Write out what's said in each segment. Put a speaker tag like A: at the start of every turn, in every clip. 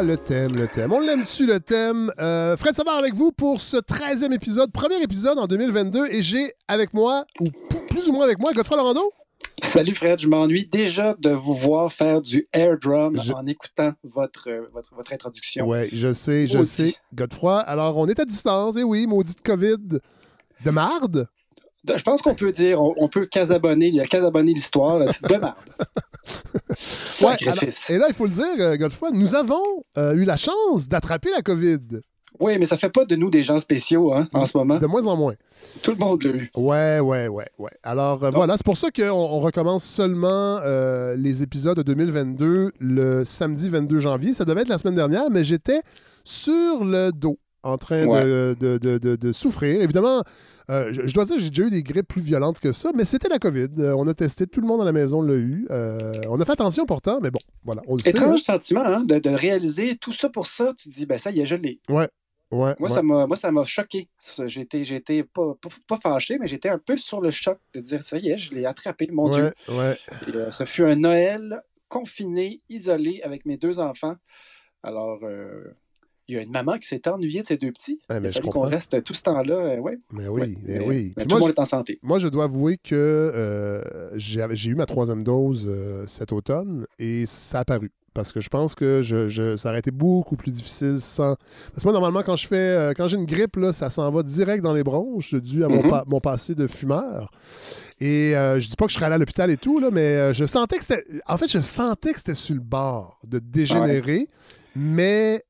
A: Ah, le thème, le thème. On l'aime-tu, le thème? Euh, Fred Savard avec vous pour ce 13e épisode, premier épisode en 2022. Et j'ai avec moi, ou plus ou moins avec moi, Godefroy Laurando.
B: Salut Fred, je m'ennuie déjà de vous voir faire du air drum en écoutant votre, votre, votre introduction.
A: Oui, je sais, je sais. Godefroy, alors on est à distance, et oui, maudite COVID de marde.
B: Je pense qu'on peut dire, on, peut casabonner, il y a casabonner l'histoire, de marde.
A: ouais, et là, il faut le dire, euh, Godefroy, nous avons euh, eu la chance d'attraper la COVID.
B: Oui, mais ça fait pas de nous des gens spéciaux hein, en ce moment.
A: De moins en moins.
B: Tout le monde l'a eu.
A: Ouais, ouais, ouais, ouais. Alors euh, voilà, c'est pour ça qu'on on recommence seulement les épisodes de 2022 le samedi 22 janvier. Ça devait être la semaine dernière, mais j'étais sur le dos en train de, de, souffrir. Évidemment, euh, je, dois dire, j'ai déjà eu des grippes plus violentes que ça, mais c'était la COVID. Euh, on a testé, tout le monde à la maison l'a eu. Euh, on a fait attention pourtant, mais bon, voilà. On le
B: Étrange sentiment hein, de, réaliser tout ça pour ça. Tu te dis, ben ça y est, je l'ai.
A: Ouais. Ouais,
B: moi, Ça moi, ça m'a choqué. J'étais, j'étais pas, pas, fâché, mais j'étais un peu sur le choc de dire ça y est, je l'ai attrapé, mon Dieu.
A: Ouais.
B: ce fut un Noël confiné, isolé avec mes deux enfants. Alors, il y a une maman qui s'est ennuyée de ses deux petits. Ah, il qu'on reste tout ce temps-là. Euh, ouais.
A: Mais oui, mais, oui.
B: tout le monde est en santé.
A: Moi, je dois avouer que euh, j'ai eu ma troisième dose euh, cet automne et ça a paru. Parce que je pense que je, ça aurait été beaucoup plus difficile sans. Parce que moi, normalement, quand je fais quand j'ai une grippe, là, ça s'en va direct dans les bronches, dû à mon, mm-hmm. mon passé de fumeur. Et je dis pas que je serais allé à l'hôpital et tout, là, mais je sentais que c'était. En fait, je sentais que c'était sur le bord de dégénérer. Mais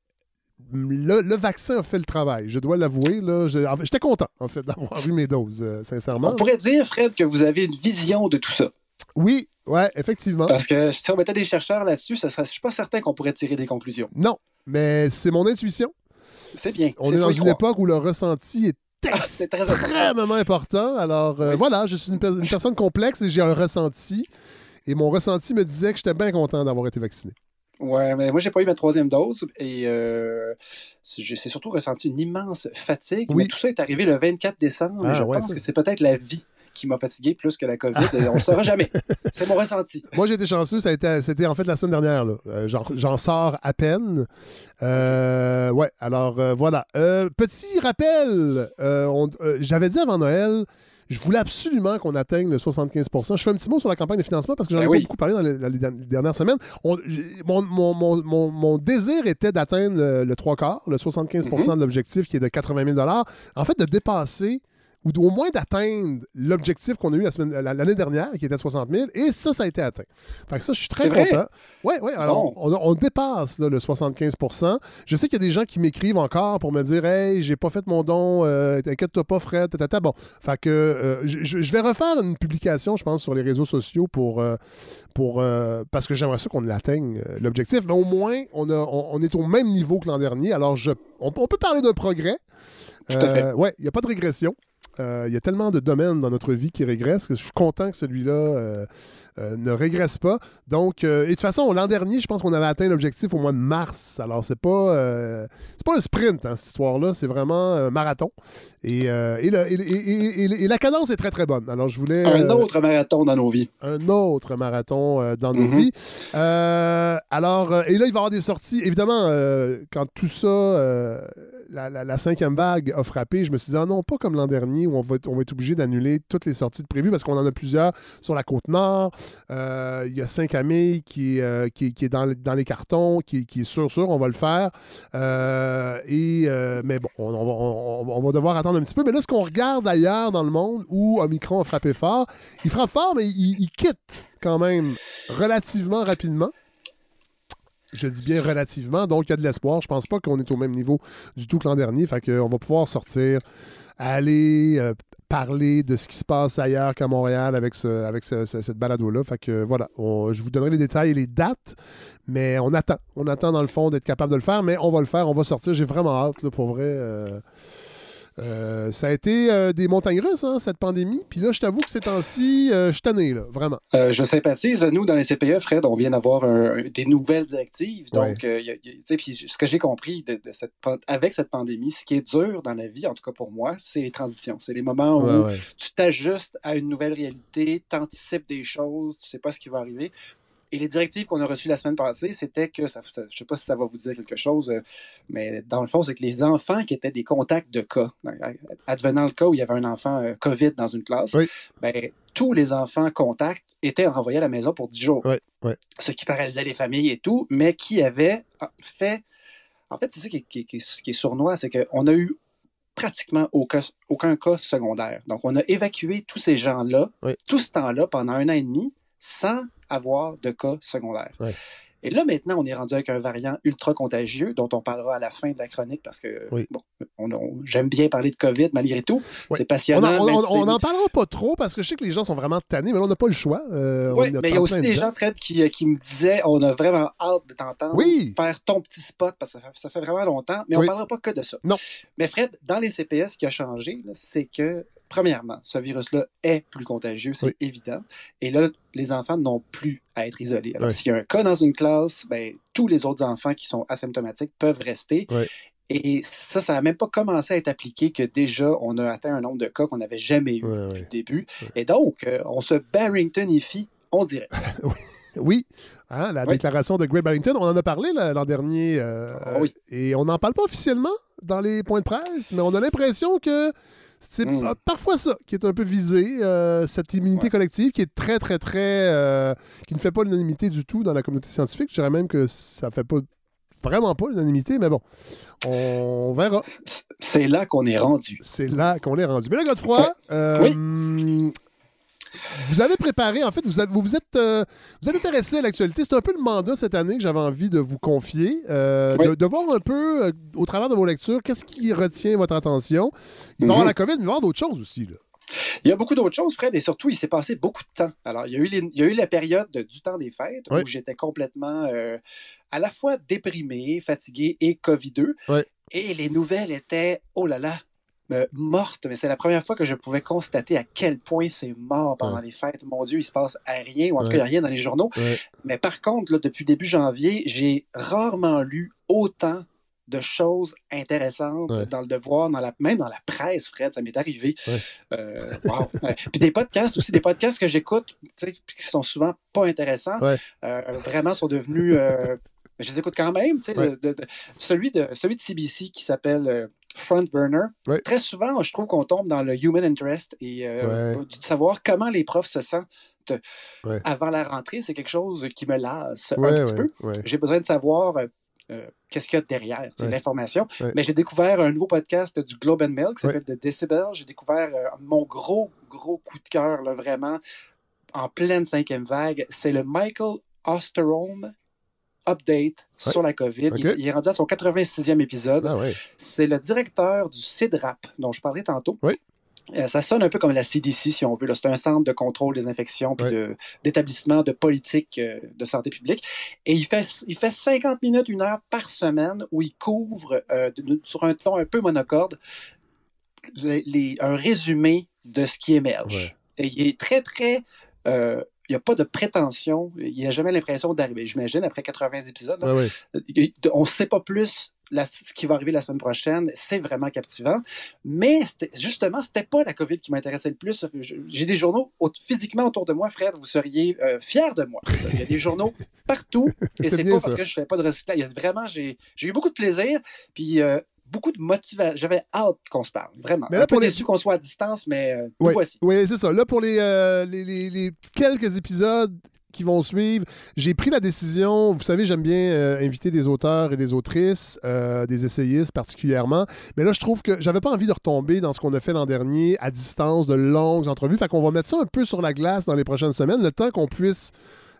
A: le, vaccin a fait le travail, je dois l'avouer. J'étais content, en fait, d'avoir eu mes doses, euh, sincèrement.
B: On pourrait dire, Fred, que vous avez une vision de tout ça.
A: Oui, ouais, effectivement.
B: Parce que si on mettait des chercheurs là-dessus, je ne suis pas certain qu'on pourrait tirer des conclusions.
A: Non, mais c'est mon intuition.
B: C'est bien.
A: On est, dans une époque où le ressenti est ah, extrêmement important. Alors euh, voilà, je suis une, une personne complexe et j'ai un ressenti. Et mon ressenti me disait que j'étais bien content d'avoir été vacciné.
B: Ouais, mais moi, j'ai pas eu ma troisième dose et euh, j'ai surtout ressenti une immense fatigue. Oui. Mais tout ça est arrivé le 24 décembre. Ah, je pense que c'est peut-être la vie qui m'a fatigué plus que la COVID. on ne saura jamais. C'est mon ressenti.
A: Moi, j'ai été chanceux. Ça a été, c'était en fait la semaine dernière. Euh, j'en, sors à peine. Euh, ouais, alors euh, voilà. petit rappel. j'avais dit avant Noël je voulais absolument qu'on atteigne le 75% Je fais un petit mot sur la campagne de financement parce que j'en ai ben pas beaucoup parlé dans les, dernières semaines. mon, désir était d'atteindre le, 3 quarts, le 75 mm-hmm. de l'objectif qui est de 80 000 En fait, de dépasser ou au moins d'atteindre l'objectif qu'on a eu l'année dernière, qui était de 60 000, et ça, ça a été atteint. Fait que ça, je suis très content. Oui, oui, alors on, dépasse le 75% Je sais qu'il y a des gens qui m'écrivent encore pour me dire Hey, j'ai pas fait mon don, euh, t'inquiète-toi pas, Fred, tata. Bon, fait que euh, je, vais refaire une publication, je pense, sur les réseaux sociaux pour. Euh, pour parce que j'aimerais ça qu'on atteigne l'objectif, mais au moins, on, a, on, est au même niveau que l'an dernier. Alors, je, on, peut parler d'un progrès.
B: Tout à fait.
A: Oui, il n'y a pas de régression. Euh, il y a tellement de domaines dans notre vie qui régressent que je suis content que celui-là euh, euh, ne régresse pas. Donc, et de toute façon, l'an dernier, je pense qu'on avait atteint l'objectif au mois de mars. Alors, c'est pas, c'est pas un sprint, hein, cette histoire-là. C'est vraiment un marathon. Et, et, la cadence est très, très bonne. Alors, je voulais.
B: Un autre marathon dans nos vies.
A: Un autre marathon dans nos mm-hmm. vies. alors, et là, il va y avoir des sorties. Évidemment, quand tout ça la, cinquième vague a frappé, je me suis dit, ah non, pas comme l'an dernier où on va, on être obligé d'annuler toutes les sorties de prévues parce qu'on en a plusieurs sur la côte nord. Euh, il y a Saint-Camille qui, euh, qui, est dans, les cartons, qui, est sûr, sûr, on va le faire. Euh, mais bon, on, va devoir attendre un petit peu. Mais là, ce qu'on regarde ailleurs dans le monde où Omicron a frappé fort, il frappe fort, mais il quitte quand même relativement rapidement. Je dis bien relativement, donc il y a de l'espoir. Je pense pas qu'on est au même niveau du tout que l'an dernier. Fait qu'on va pouvoir sortir, aller euh, parler de ce qui se passe ailleurs qu'à Montréal avec, ce, avec cette balado-là. Fait que voilà, je vous donnerai les détails et les dates, mais on attend. On attend dans le fond d'être capable de le faire, mais on va le faire, on va sortir. J'ai vraiment hâte, pour vrai. Euh, euh, ça a été euh, des montagnes russes, hein, cette pandémie. Puis là, je t'avoue que ces temps-ci, euh, je suis là, vraiment.
B: je sympathise. Nous, dans les CPE, Fred, on vient d'avoir des nouvelles directives. Donc, puis ce que j'ai compris de, cette, avec cette pandémie, ce qui est dur dans la vie, en tout cas pour moi, c'est les transitions. C'est les moments où tu t'ajustes à une nouvelle réalité, tu anticipes des choses, tu sais pas ce qui va arriver. Et les directives qu'on a reçues la semaine passée, c'était que, ça, je ne sais pas si ça va vous dire quelque chose, euh, mais dans le fond, c'est que les enfants qui étaient des contacts de cas, advenant le cas où il y avait un enfant euh, COVID dans une classe, ben, tous les enfants contacts étaient renvoyés à la maison pour 10 jours. Ce qui paralysait les familles et tout, mais qui avaient fait. En fait, c'est ça qui, qui, est sournois, c'est qu'on a eu pratiquement aucun, aucun cas secondaire. Donc, on a évacué tous ces gens-là, tout ce temps-là, pendant un an et demi, sans avoir de cas secondaires. Et là, maintenant, on est rendu avec un variant ultra contagieux dont on parlera à la fin de la chronique parce que bon, j'aime bien parler de COVID malgré tout. C'est passionnant.
A: On n'en parlera pas trop parce que je sais que les gens sont vraiment tannés, mais là, on n'a pas le choix.
B: Euh, oui, mais il y a aussi des gens, Fred, qui, euh, qui, me disaient on a vraiment hâte de t'entendre faire ton petit spot parce que ça fait, vraiment longtemps, mais on ne parlera pas que de ça.
A: Non.
B: Mais Fred, dans les CPS, ce qui a changé, c'est que premièrement, ce virus-là est plus contagieux, c'est évident. Et là, les enfants n'ont plus à être isolés. Alors, s'il y a un cas dans une classe, ben, tous les autres enfants qui sont asymptomatiques peuvent rester. Et ça, ça n'a même pas commencé à être appliqué que déjà, on a atteint un nombre de cas qu'on n'avait jamais eu au début. Et donc, euh, on se Barringtonifie, on dirait.
A: oui. Hein, la déclaration de Greg Barrington, on en a parlé l'an dernier. Euh, ah et on n'en parle pas officiellement dans les points de presse, mais on a l'impression que c'est hmm. parfois ça qui est un peu visé, euh, cette immunité collective qui est très, très, très. Euh, qui ne fait pas l'unanimité du tout dans la communauté scientifique. Je dirais même que ça fait pas vraiment pas l'unanimité, mais bon, on verra.
B: C'est là qu'on est rendu.
A: C'est là qu'on est rendu. Mais là, Godefroy, euh, vous avez préparé, en fait, vous, vous, êtes, euh, vous êtes intéressé à l'actualité. C'est un peu le mandat cette année que j'avais envie de vous confier, euh, de, voir un peu, euh, au travers de vos lectures, qu'est-ce qui retient votre attention. Il va y avoir mhm. la COVID, mais il va y avoir d'autres choses aussi. Là.
B: Il y a beaucoup d'autres choses, Fred, et surtout, il s'est passé beaucoup de temps. Alors, il y a eu, il y a eu la période du temps des fêtes où j'étais complètement à la fois déprimé, fatigué et COVID-2. Et les nouvelles étaient, oh là là, morte, mais c'est la première fois que je pouvais constater à quel point c'est mort pendant les fêtes. Mon Dieu, il se passe rien, ou en tout cas, il n'y a rien dans les journaux. Mais par contre, là, depuis début janvier, j'ai rarement lu autant de choses intéressantes dans le devoir, dans la, même dans la presse, Fred, ça m'est arrivé. Euh, wow. Puis des podcasts aussi, des podcasts que j'écoute, qui sont souvent pas intéressants, euh, vraiment sont devenus. Euh, je les écoute quand même. celui, de, celui de CBC qui s'appelle front burner. Très souvent, je trouve qu'on tombe dans le human interest et euh, de savoir comment les profs se sentent avant la rentrée, c'est quelque chose qui me lasse un petit peu. J'ai besoin de savoir euh, euh, qu'est-ce qu'il y a derrière l'information. Mais j'ai découvert un nouveau podcast du Globe and Mail qui s'appelle The Decibel. J'ai découvert mon gros, gros coup de cœur, vraiment, en pleine cinquième vague. C'est le Michael Osterholm update sur la COVID. Il, est rendu à son 86e épisode.
A: Ah
B: c'est le directeur du CIDRAP, dont je parlais tantôt. Euh, ça sonne un peu comme la CDC, si on veut. C'est un centre de contrôle des infections et d'établissement de, politique euh, de santé publique. Et il fait, il fait 50 minutes, une heure par semaine où il couvre, euh, sur un ton un peu monocorde, un résumé de ce qui émerge. Et il est très, très n'y a pas de prétention. Il n'y a jamais l'impression d'arriver. J'imagine, après 80 épisodes, on ne sait pas plus ce qui va arriver la semaine prochaine. C'est vraiment captivant. Mais justement, ce n'était pas la COVID qui m'intéressait le plus. J'ai des journaux physiquement autour de moi, Fred, vous seriez euh, fiers de moi. Il y a des journaux partout. Et c'est pas parce que je ne fais pas de recyclage. Vraiment, j'ai eu beaucoup de plaisir. Puis euh, beaucoup de motivation. J'avais hâte qu'on se parle, vraiment. Mais là, Un pour peu les... déçu qu'on soit à distance, mais euh, voici.
A: Oui, c'est ça. Là, pour euh, les, les, les, quelques épisodes qui vont suivre, j'ai pris la décision, vous savez, j'aime bien euh, inviter des auteurs et des autrices, des essayistes particulièrement, mais là, je trouve que j'avais pas envie de retomber dans ce qu'on a fait l'an dernier à distance, de longues entrevues, fait qu'on va mettre ça un peu sur la glace dans les prochaines semaines, le temps qu'on puisse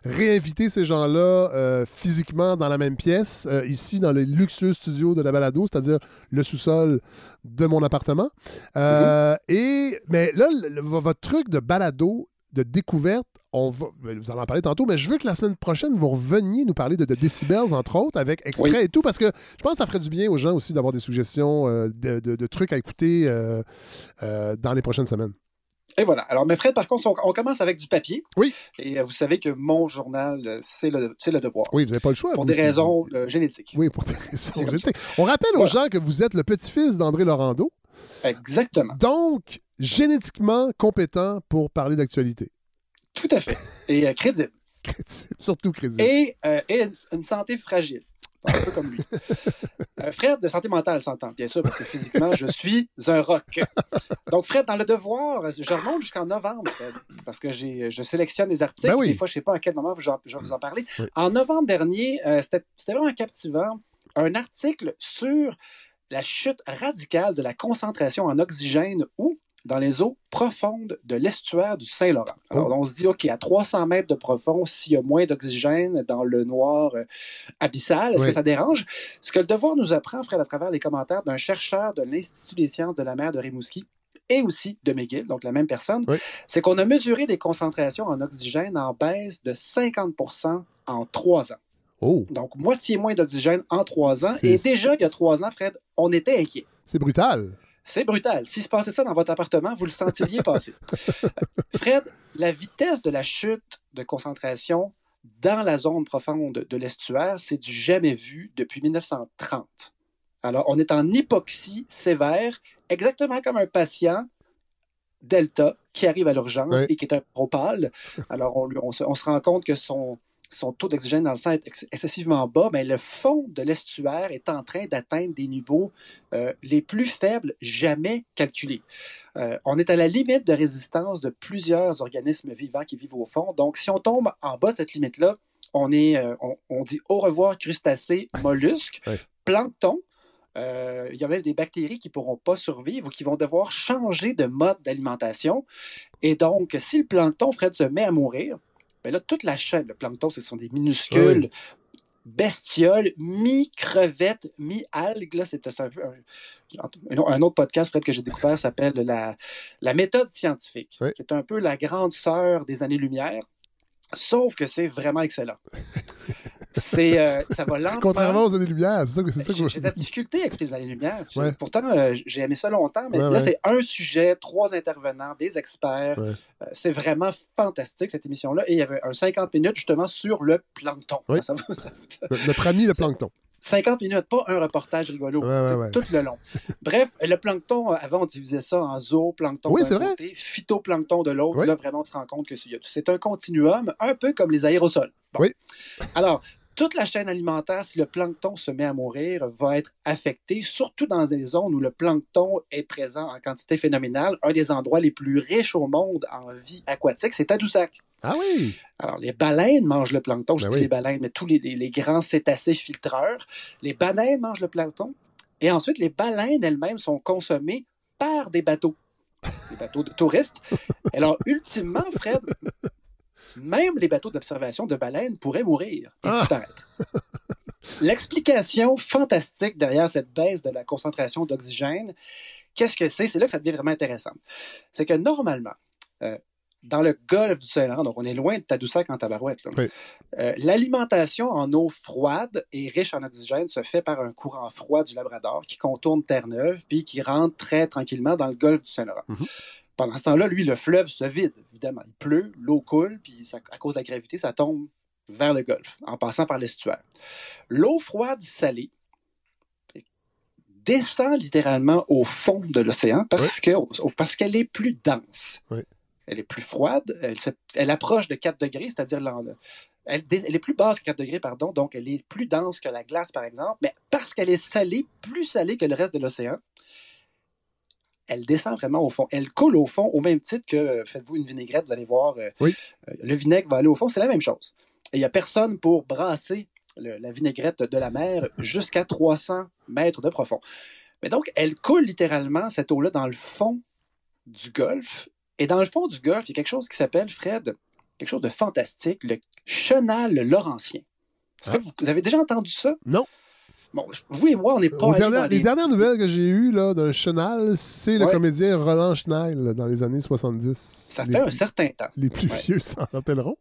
A: réinviter ces gens-là euh, physiquement dans la même pièce, euh, ici dans le luxueux studio de la balado, c'est-à-dire le sous-sol de mon appartement. Euh. Et mais là, votre truc de balado, de découverte, on va, vous allez en parler tantôt, mais je veux que la semaine prochaine, vous reveniez nous parler de, de Decibels, entre autres, avec extrait et tout, parce que je pense que ça ferait du bien aux gens aussi d'avoir des suggestions de, de, trucs à écouter dans les prochaines semaines.
B: Et voilà. Alors, mes Fred, par contre, on, commence avec du papier.
A: Oui.
B: Et euh, vous savez que mon journal, euh, c'est le, le, devoir.
A: Oui, vous n'avez pas le choix.
B: Pour des raisons euh, génétiques.
A: Oui, pour des raisons génétiques. On rappelle aux gens que vous êtes le petit-fils d'André Laurando.
B: Exactement.
A: Donc, génétiquement compétent pour parler d'actualité.
B: Tout à fait. Et crédible.
A: surtout crédible.
B: Et, et une, santé fragile un peu comme lui. Fred, de santé mentale, s'entend, bien sûr, parce que physiquement, je suis un rock. Donc, Fred, dans le devoir, je remonte jusqu'en novembre, Fred, parce que je sélectionne les articles. Ben Des fois, je ne sais pas à quel moment je vais vous en parler. En novembre dernier, c'était vraiment captivant. Un article sur la chute radicale de la concentration en oxygène ou dans les eaux profondes de l'estuaire du Saint-Laurent. Alors, oh. on se dit, OK, à 300 mètres de profond, s'il y a moins d'oxygène dans le noir euh, abyssal, est-ce que ça dérange? Ce que le devoir nous apprend, Fred, à travers les commentaires d'un chercheur de l'Institut des sciences de la mer de Rimouski, et aussi de McGill, donc la même personne, c'est qu'on a mesuré des concentrations en oxygène en baisse de 50% en trois ans. Oh. Donc, moitié moins d'oxygène en trois ans. Et déjà, il y a trois ans, Fred, on était inquiet.
A: C'est brutal.
B: C'est brutal. Si se passait ça dans votre appartement, vous le sentiriez passer. Fred, la vitesse de la chute de concentration dans la zone profonde de l'estuaire, c'est du jamais vu depuis 1930. Alors, on est en hypoxie sévère, exactement comme un patient Delta qui arrive à l'urgence et qui est un propal. Alors, on, se, rend compte que son, son taux d'oxygène dans le sang est excessivement bas, mais le fond de l'estuaire est en train d'atteindre des niveaux euh, les plus faibles jamais calculés. Euh, on est à la limite de résistance de plusieurs organismes vivants qui vivent au fond. Donc, si on tombe en bas de cette limite-là, on, est, euh, on, dit au revoir crustacés, mollusques, plancton. il y a même des bactéries qui ne pourront pas survivre ou qui vont devoir changer de mode d'alimentation. Et donc, si le plancton, Fred, se met à mourir, ben là, toute la chaîne, le plancton, ce sont des minuscules bestioles, mi-crevettes, mi-algues. C'est un, un, autre podcast Fred, que j'ai découvert s'appelle la, la méthode scientifique, qui est un peu la grande sœur des années-lumière, sauf que c'est vraiment excellent. C'est, euh, ça va lentement.
A: Contrairement aux années-lumière, c'est ça que c'est ça
B: que J'ai de la difficulté avec les années-lumière. Pourtant, euh, j'ai aimé ça longtemps, mais là, c'est un sujet, trois intervenants, des experts. Euh, c'est vraiment fantastique, cette émission-là. Et il y avait un 50 minutes, justement, sur le plancton.
A: Notre ami, le plancton.
B: 50 minutes, pas un reportage rigolo, tout le long. Bref, le plancton, avant, on divisait ça en zooplancton d'un côté, phytoplancton de l'autre. Là, vraiment, on se rend compte que c'est un continuum, un peu comme les aérosols. Oui. Alors, toute la chaîne alimentaire, si le plancton se met à mourir, va être affectée, surtout dans des zones où le plancton est présent en quantité phénoménale. Un des endroits les plus riches au monde en vie aquatique, c'est Tadoussac.
A: Ah oui!
B: Alors, les baleines mangent le plancton. Je ben dis les baleines, mais tous les, les, grands cétacés filtreurs. Les baleines mangent le plancton. Et ensuite, les baleines elles-mêmes sont consommées par des bateaux. Des bateaux de touristes. Alors, ultimement, Fred, même les bateaux d'observation de baleines pourraient mourir et ah! disparaître. L'explication fantastique derrière cette baisse de la concentration d'oxygène, qu'est-ce que c'est? C'est là que ça devient vraiment intéressant. C'est que normalement, euh, dans le golfe du Saint-Laurent, donc on est loin de Tadoussac en tabarouette, euh, l'alimentation en eau froide et riche en oxygène se fait par un courant froid du Labrador qui contourne Terre-Neuve puis qui rentre très tranquillement dans le golfe du Saint-Laurent. Mm-hmm. Pendant ce temps-là, lui, le fleuve se vide, évidemment. Il pleut, l'eau coule, puis à cause de la gravité, ça tombe vers le golfe, en passant par l'estuaire. L'eau froide salée descend littéralement au fond de l'océan parce parce qu'elle est plus dense. Elle est plus froide, elle, approche de 4 degrés, c'est-à-dire elle, elle, est plus basse que 4 degrés, pardon, donc elle est plus dense que la glace, par exemple, mais parce qu'elle est salée, plus salée que le reste de l'océan, elle descend vraiment au fond. Elle coule au fond au même titre que euh, faites-vous une vinaigrette, vous allez voir, euh, euh, le vinaigre va aller au fond, c'est la même chose. il n'y a personne pour brasser la vinaigrette de la mer jusqu'à 300 mètres de profond. Mais donc, elle coule littéralement, cette eau-là, dans le fond du golfe. Et dans le fond du golfe, il y a quelque chose qui s'appelle, Fred, quelque chose de fantastique, le chenal laurentien. Est-ce que ah. vous avez déjà entendu ça?
A: Non.
B: Bon, vous et moi, on n'est pas.
A: les... dernières nouvelles que j'ai eues d'un Chenal, c'est le comédien Roland Schneill dans les années 70.
B: Ça fait un certain temps.
A: Les plus vieux s'en rappelleront.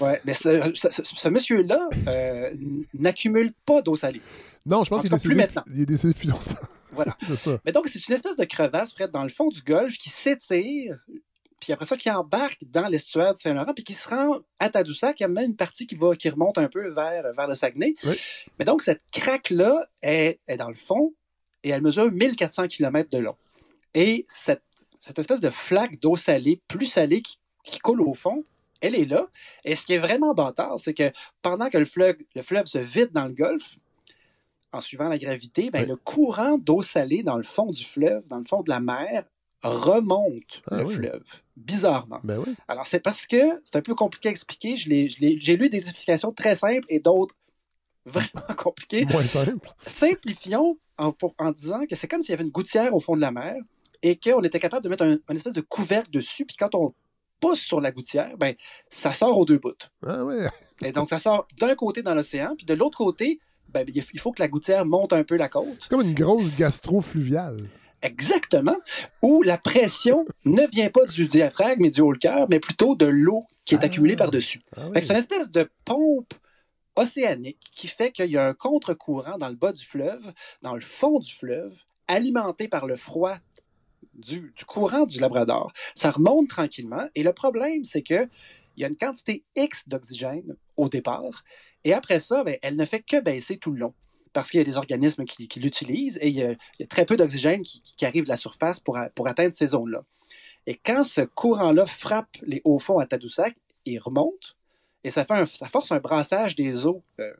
B: Oui, mais ce, monsieur-là euh, n'accumule pas d'eau salée.
A: Non, je pense qu'il est, décédé, il est décédé depuis longtemps.
B: Voilà. Mais donc, c'est une espèce de crevasse, près dans le fond du golfe, qui s'étire puis après ça, qui embarque dans l'estuaire de Saint-Laurent, puis qui se rend à Tadoussac. Il y a même une partie qui, va, qui remonte un peu vers, vers le Saguenay. Mais donc, cette craque-là est, est, dans le fond et elle mesure 1400 km de long. Et cette, cette espèce de flaque d'eau salée, plus salée, qui, qui, coule au fond, elle est là. Et ce qui est vraiment bâtard, c'est que pendant que le fleuve, le fleuve se vide dans le golfe, en suivant la gravité, ben, le courant d'eau salée dans le fond du fleuve, dans le fond de la mer, remonte ah le fleuve, bizarrement.
A: Ben
B: Alors, c'est parce que c'est un peu compliqué à expliquer. J'ai lu des explications très simples et d'autres vraiment compliquées.
A: Moins simples.
B: Simplifions en, en disant que c'est comme s'il y avait une gouttière au fond de la mer et qu'on était capable de mettre un, une espèce de couvercle dessus, puis quand on pousse sur la gouttière, ben, ça sort aux deux bouts.
A: Ah ouais.
B: Et donc, ça sort d'un côté dans l'océan, puis de l'autre côté, ben, il faut que la gouttière monte un peu la côte.
A: C'est comme une grosse gastro-fluviale.
B: Exactement. Où la pression ne vient pas du diaphragme et du haut cœur, mais plutôt de l'eau qui est ah. accumulée par-dessus. Ah c'est une espèce de pompe océanique qui fait qu'il y a un contre-courant dans le bas du fleuve, dans le fond du fleuve, alimenté par le froid du, courant du Labrador. Ça remonte tranquillement. Et le problème, c'est qu'il y a une quantité X d'oxygène au départ. Et après ça, ben, elle ne fait que baisser tout le long. Parce qu'il y a des organismes qui, l'utilisent et il y, a, très peu d'oxygène qui, arrive de la surface pour, pour atteindre ces zones-là. Et quand ce courant-là frappe les hauts fonds à Tadoussac, il remonte et ça, fait ça force un brassage des eaux euh,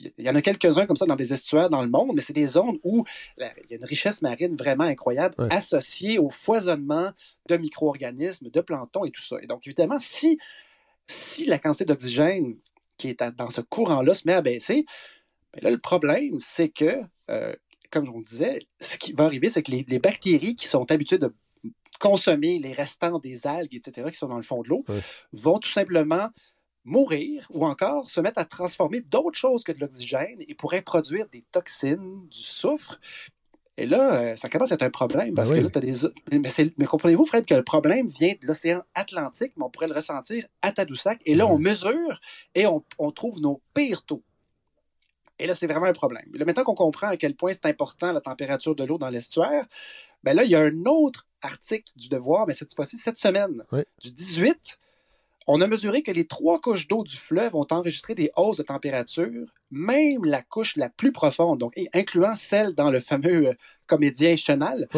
B: il y en a quelques-uns comme ça dans des estuaires dans le monde, mais c'est des zones où il y a une richesse marine vraiment incroyable associée au foisonnement de micro-organismes, de plancton et tout ça. Et donc, évidemment, si, si la quantité d'oxygène qui est dans ce courant-là se met à baisser, ben là, le problème, c'est que, euh, comme je vous disais, ce qui va arriver, c'est que les, bactéries qui sont habituées de consommer les restants des algues, etc., qui sont dans le fond de l'eau, vont tout simplement mourir ou encore se mettre à transformer d'autres choses que de l'oxygène et pourraient produire des toxines, du soufre. Et là, euh, ça commence à être un problème parce ben que là, tu as des. Mais, comprenez-vous, Fred, que le problème vient de l'océan Atlantique, mais on pourrait le ressentir à Tadoussac. Et là, on mesure et on, trouve nos pires taux. Et là, c'est vraiment un problème. là, maintenant qu'on comprend à quel point c'est important la température de l'eau dans l'estuaire, ben là, il y a un autre article du Devoir, mais cette fois-ci, cette semaine, du 18, on a mesuré que les trois couches d'eau du fleuve ont enregistré des hausses de température, même la couche la plus profonde, donc incluant celle dans le fameux euh, comédien Chenal.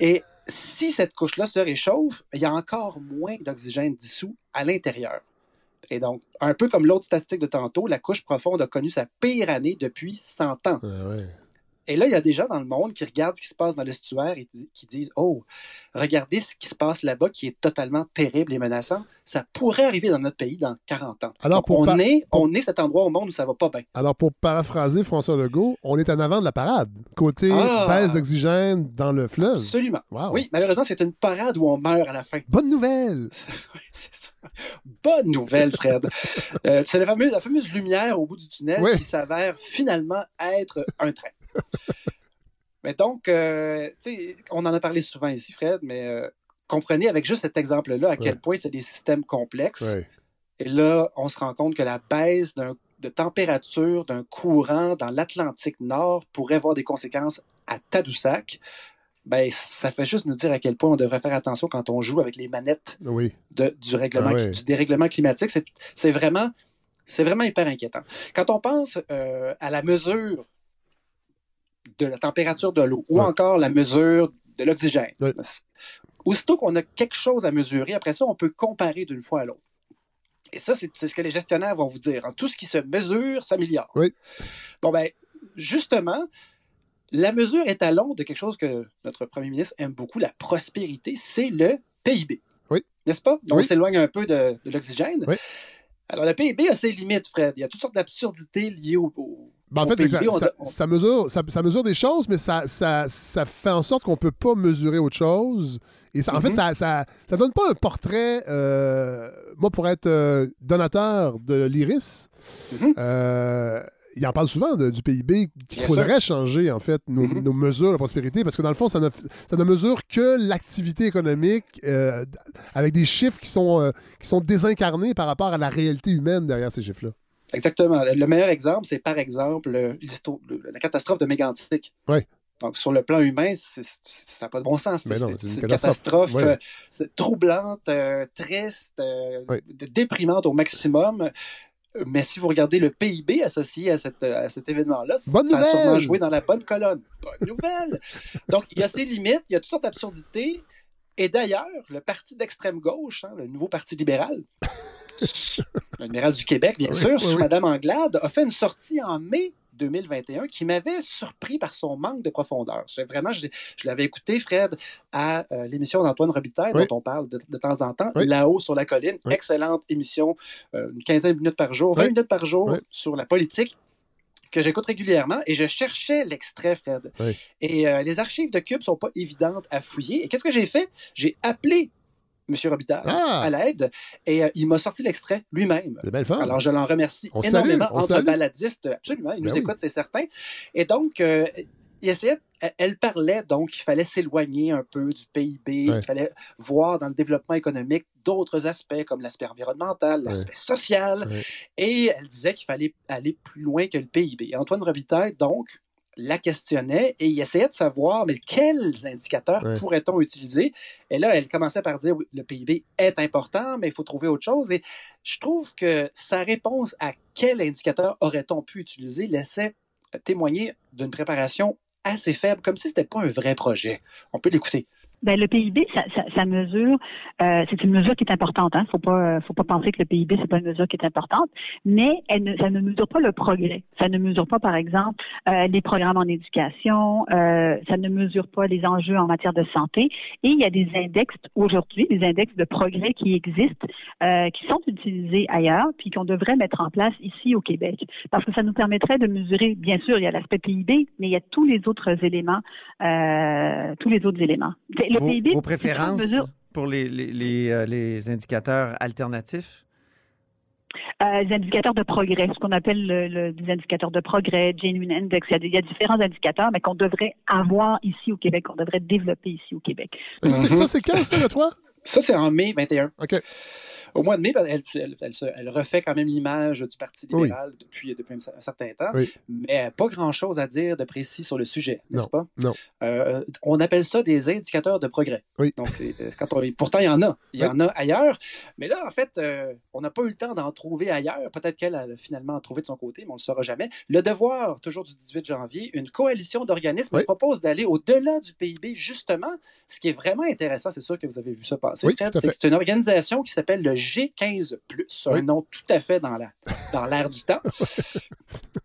B: Et si cette couche-là se réchauffe, il y a encore moins d'oxygène dissous à l'intérieur. Et donc, un peu comme l'autre statistique de tantôt, la couche profonde a connu sa pire année depuis 100 ans.
A: Ah
B: et là, il y a des gens dans le monde qui regardent ce qui se passe dans l'estuaire et qui disent Oh, regardez ce qui se passe là-bas qui est totalement terrible et menaçant. Ça pourrait arriver dans notre pays dans 40 ans. Alors, pour on, est, on est cet endroit au monde où ça va pas bien.
A: Alors, pour paraphraser François Legault, on est en avant de la parade. Côté ah! baisse d'oxygène dans le fleuve.
B: Absolument. Oui, malheureusement, c'est une parade où on meurt à la fin.
A: Bonne nouvelle!
B: Bonne nouvelle, Fred. Euh, c'est la fameuse, la fameuse lumière au bout du tunnel qui s'avère finalement être un train. mais donc, euh, on en a parlé souvent ici, Fred, mais euh, comprenez avec juste cet exemple-là à quel point c'est des systèmes complexes. Et là, on se rend compte que la baisse de température d'un courant dans l'Atlantique Nord pourrait avoir des conséquences à Tadoussac. Ben, ça fait juste nous dire à quel point on devrait faire attention quand on joue avec les manettes du, règlement, ah du dérèglement climatique. C'est vraiment, vraiment hyper inquiétant. Quand on pense euh, à la mesure de la température de l'eau ou encore la mesure de l'oxygène. Aussitôt qu'on a quelque chose à mesurer, après ça, on peut comparer d'une fois à l'autre. Et ça, c'est ce que les gestionnaires vont vous dire. Tout ce qui se mesure s'améliore.
A: Oui.
B: Bon, ben, justement, la mesure étalon de quelque chose que notre premier ministre aime beaucoup, la prospérité, c'est le PIB.
A: Oui.
B: N'est-ce pas? Donc, on s'éloigne un peu de, l'oxygène.
A: Oui.
B: Alors, le PIB a ses limites, Fred. Il y a toutes sortes d'absurdités liées au,
A: ben, en fait, ça, mesure, ça, mesure des choses, mais ça, ça, fait en sorte qu'on ne peut pas mesurer autre chose. Et ça, en fait, mm-hmm. ça ne donne pas un portrait. Euh, moi, pour être euh, donateur de l'IRIS, mm-hmm. euh, il en parle souvent du PIB qu'il faudrait changer, en fait, mm-hmm. nos, mesures de prospérité, parce que dans le fond, ça ne, ça ne mesure que l'activité économique avec des chiffres qui sont, qui sont désincarnés par rapport à la réalité humaine derrière ces chiffres-là.
B: Exactement. Le meilleur exemple, c'est par exemple la catastrophe de Mégantic.
A: Oui.
B: Donc, sur le plan humain, ça n'a pas de bon sens.
A: c'est
B: une, catastrophe, euh, troublante, euh, triste, euh, déprimante au maximum. Mais si vous regardez le PIB associé à, cet événement-là, ça
A: a sûrement
B: joué dans la bonne colonne. Bonne nouvelle! Donc, il y a ses limites, il y a toutes sortes d'absurdités. Et d'ailleurs, le parti d'extrême gauche, hein, le nouveau parti libéral, l'amiral du Québec, bien sûr, sur Madame Anglade, a fait une sortie en mai 2021 qui m'avait surpris par son manque de profondeur. Vraiment, je, l'avais écouté, Fred, à euh, l'émission d'Antoine Robitaille, dont on parle de, temps en temps, là-haut sur la colline. Excellente émission, euh, une quinzaine de minutes par jour, 20 minutes par jour sur la politique que j'écoute régulièrement et je cherchais l'extrait, Fred. Et euh, les archives de Cube sont pas évidentes à fouiller. Et qu'est-ce que j'ai fait? J'ai appelé M. Robitaille ah! à l'aide et euh, il m'a sorti l'extrait lui-même. Alors je l'en remercie énormément entre baladistes. Absolument, il nous ben écoute, c'est certain. Et donc, euh, il essayait, elle parlait donc qu'il fallait s'éloigner un peu du PIB, il fallait voir dans le développement économique d'autres aspects comme l'aspect environnemental, l'aspect social, et elle disait qu'il fallait aller plus loin que le PIB. Antoine Robitaille, donc, la questionnait et il essayait de savoir, mais quels indicateurs pourrait-on utiliser? Et là, elle commençait par dire, oui, le PIB est important, mais il faut trouver autre chose. Et je trouve que sa réponse à quel indicateur aurait-on pu utiliser laissait témoigner d'une préparation assez faible, comme si ce n'était pas un vrai projet. On peut l'écouter.
C: Ben, le PIB, ça, ça, ça mesure, euh, c'est une mesure qui est importante. Hein. Faut pas, faut pas penser que le PIB c'est pas une mesure qui est importante, mais elle ne, ça ne mesure pas le progrès. Ça ne mesure pas, par exemple, euh, les programmes en éducation. Euh, ça ne mesure pas les enjeux en matière de santé. Et il y a des index aujourd'hui, des index de progrès qui existent, euh, qui sont utilisés ailleurs, puis qu'on devrait mettre en place ici au Québec, parce que ça nous permettrait de mesurer. Bien sûr, il y a l'aspect PIB, mais il y a tous les autres éléments, euh, tous les autres éléments
D: vos, préférences pour les, les, euh, les, indicateurs alternatifs?
C: Euh, les indicateurs de progrès, ce qu'on appelle le, les indicateurs de progrès, Genuine Index. Il y, a, différents indicateurs, mais qu'on devrait avoir ici au Québec, qu'on devrait développer ici au Québec.
A: Ça, c'est quand, ça, toi?
B: Ça, c'est en mai 21.
A: OK
B: au mois de mai, elle, elle, refait quand même l'image du Parti libéral depuis, depuis, un certain temps, mais pas grand-chose à dire de précis sur le sujet, n'est-ce pas?
A: Non.
B: Euh, on appelle ça des indicateurs de progrès.
A: Oui.
B: Donc, euh, quand on, pourtant, il y en a. Il y en a ailleurs. Mais là, en fait, euh, on n'a pas eu le temps d'en trouver ailleurs. Peut-être qu'elle a finalement trouvé de son côté, mais on ne le saura jamais. Le devoir, toujours du 18 janvier, une coalition d'organismes propose d'aller au-delà du PIB, justement. Ce qui est vraiment intéressant, c'est sûr que vous avez vu ça passer, c'est une organisation qui s'appelle le G15, un nom tout à fait dans l'air dans du temps.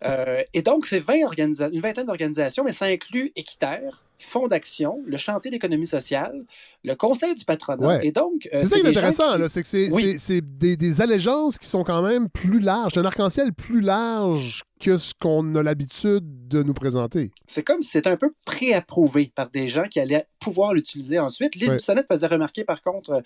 B: Euh, et donc, c'est 20 une vingtaine d'organisations, mais ça inclut Équiterre, Fonds d'action, le chantier d'économie sociale, le conseil du patronat. Et donc,
A: euh, c'est ça qui est intéressant, c'est que c'est des, des, allégeances qui sont quand même plus larges, un arc-en-ciel plus large que ce qu'on a l'habitude de nous présenter.
B: C'est comme si c'était un peu préapprouvé par des gens qui allaient pouvoir l'utiliser ensuite. Lise Bissonnette faisait remarquer, par contre, euh,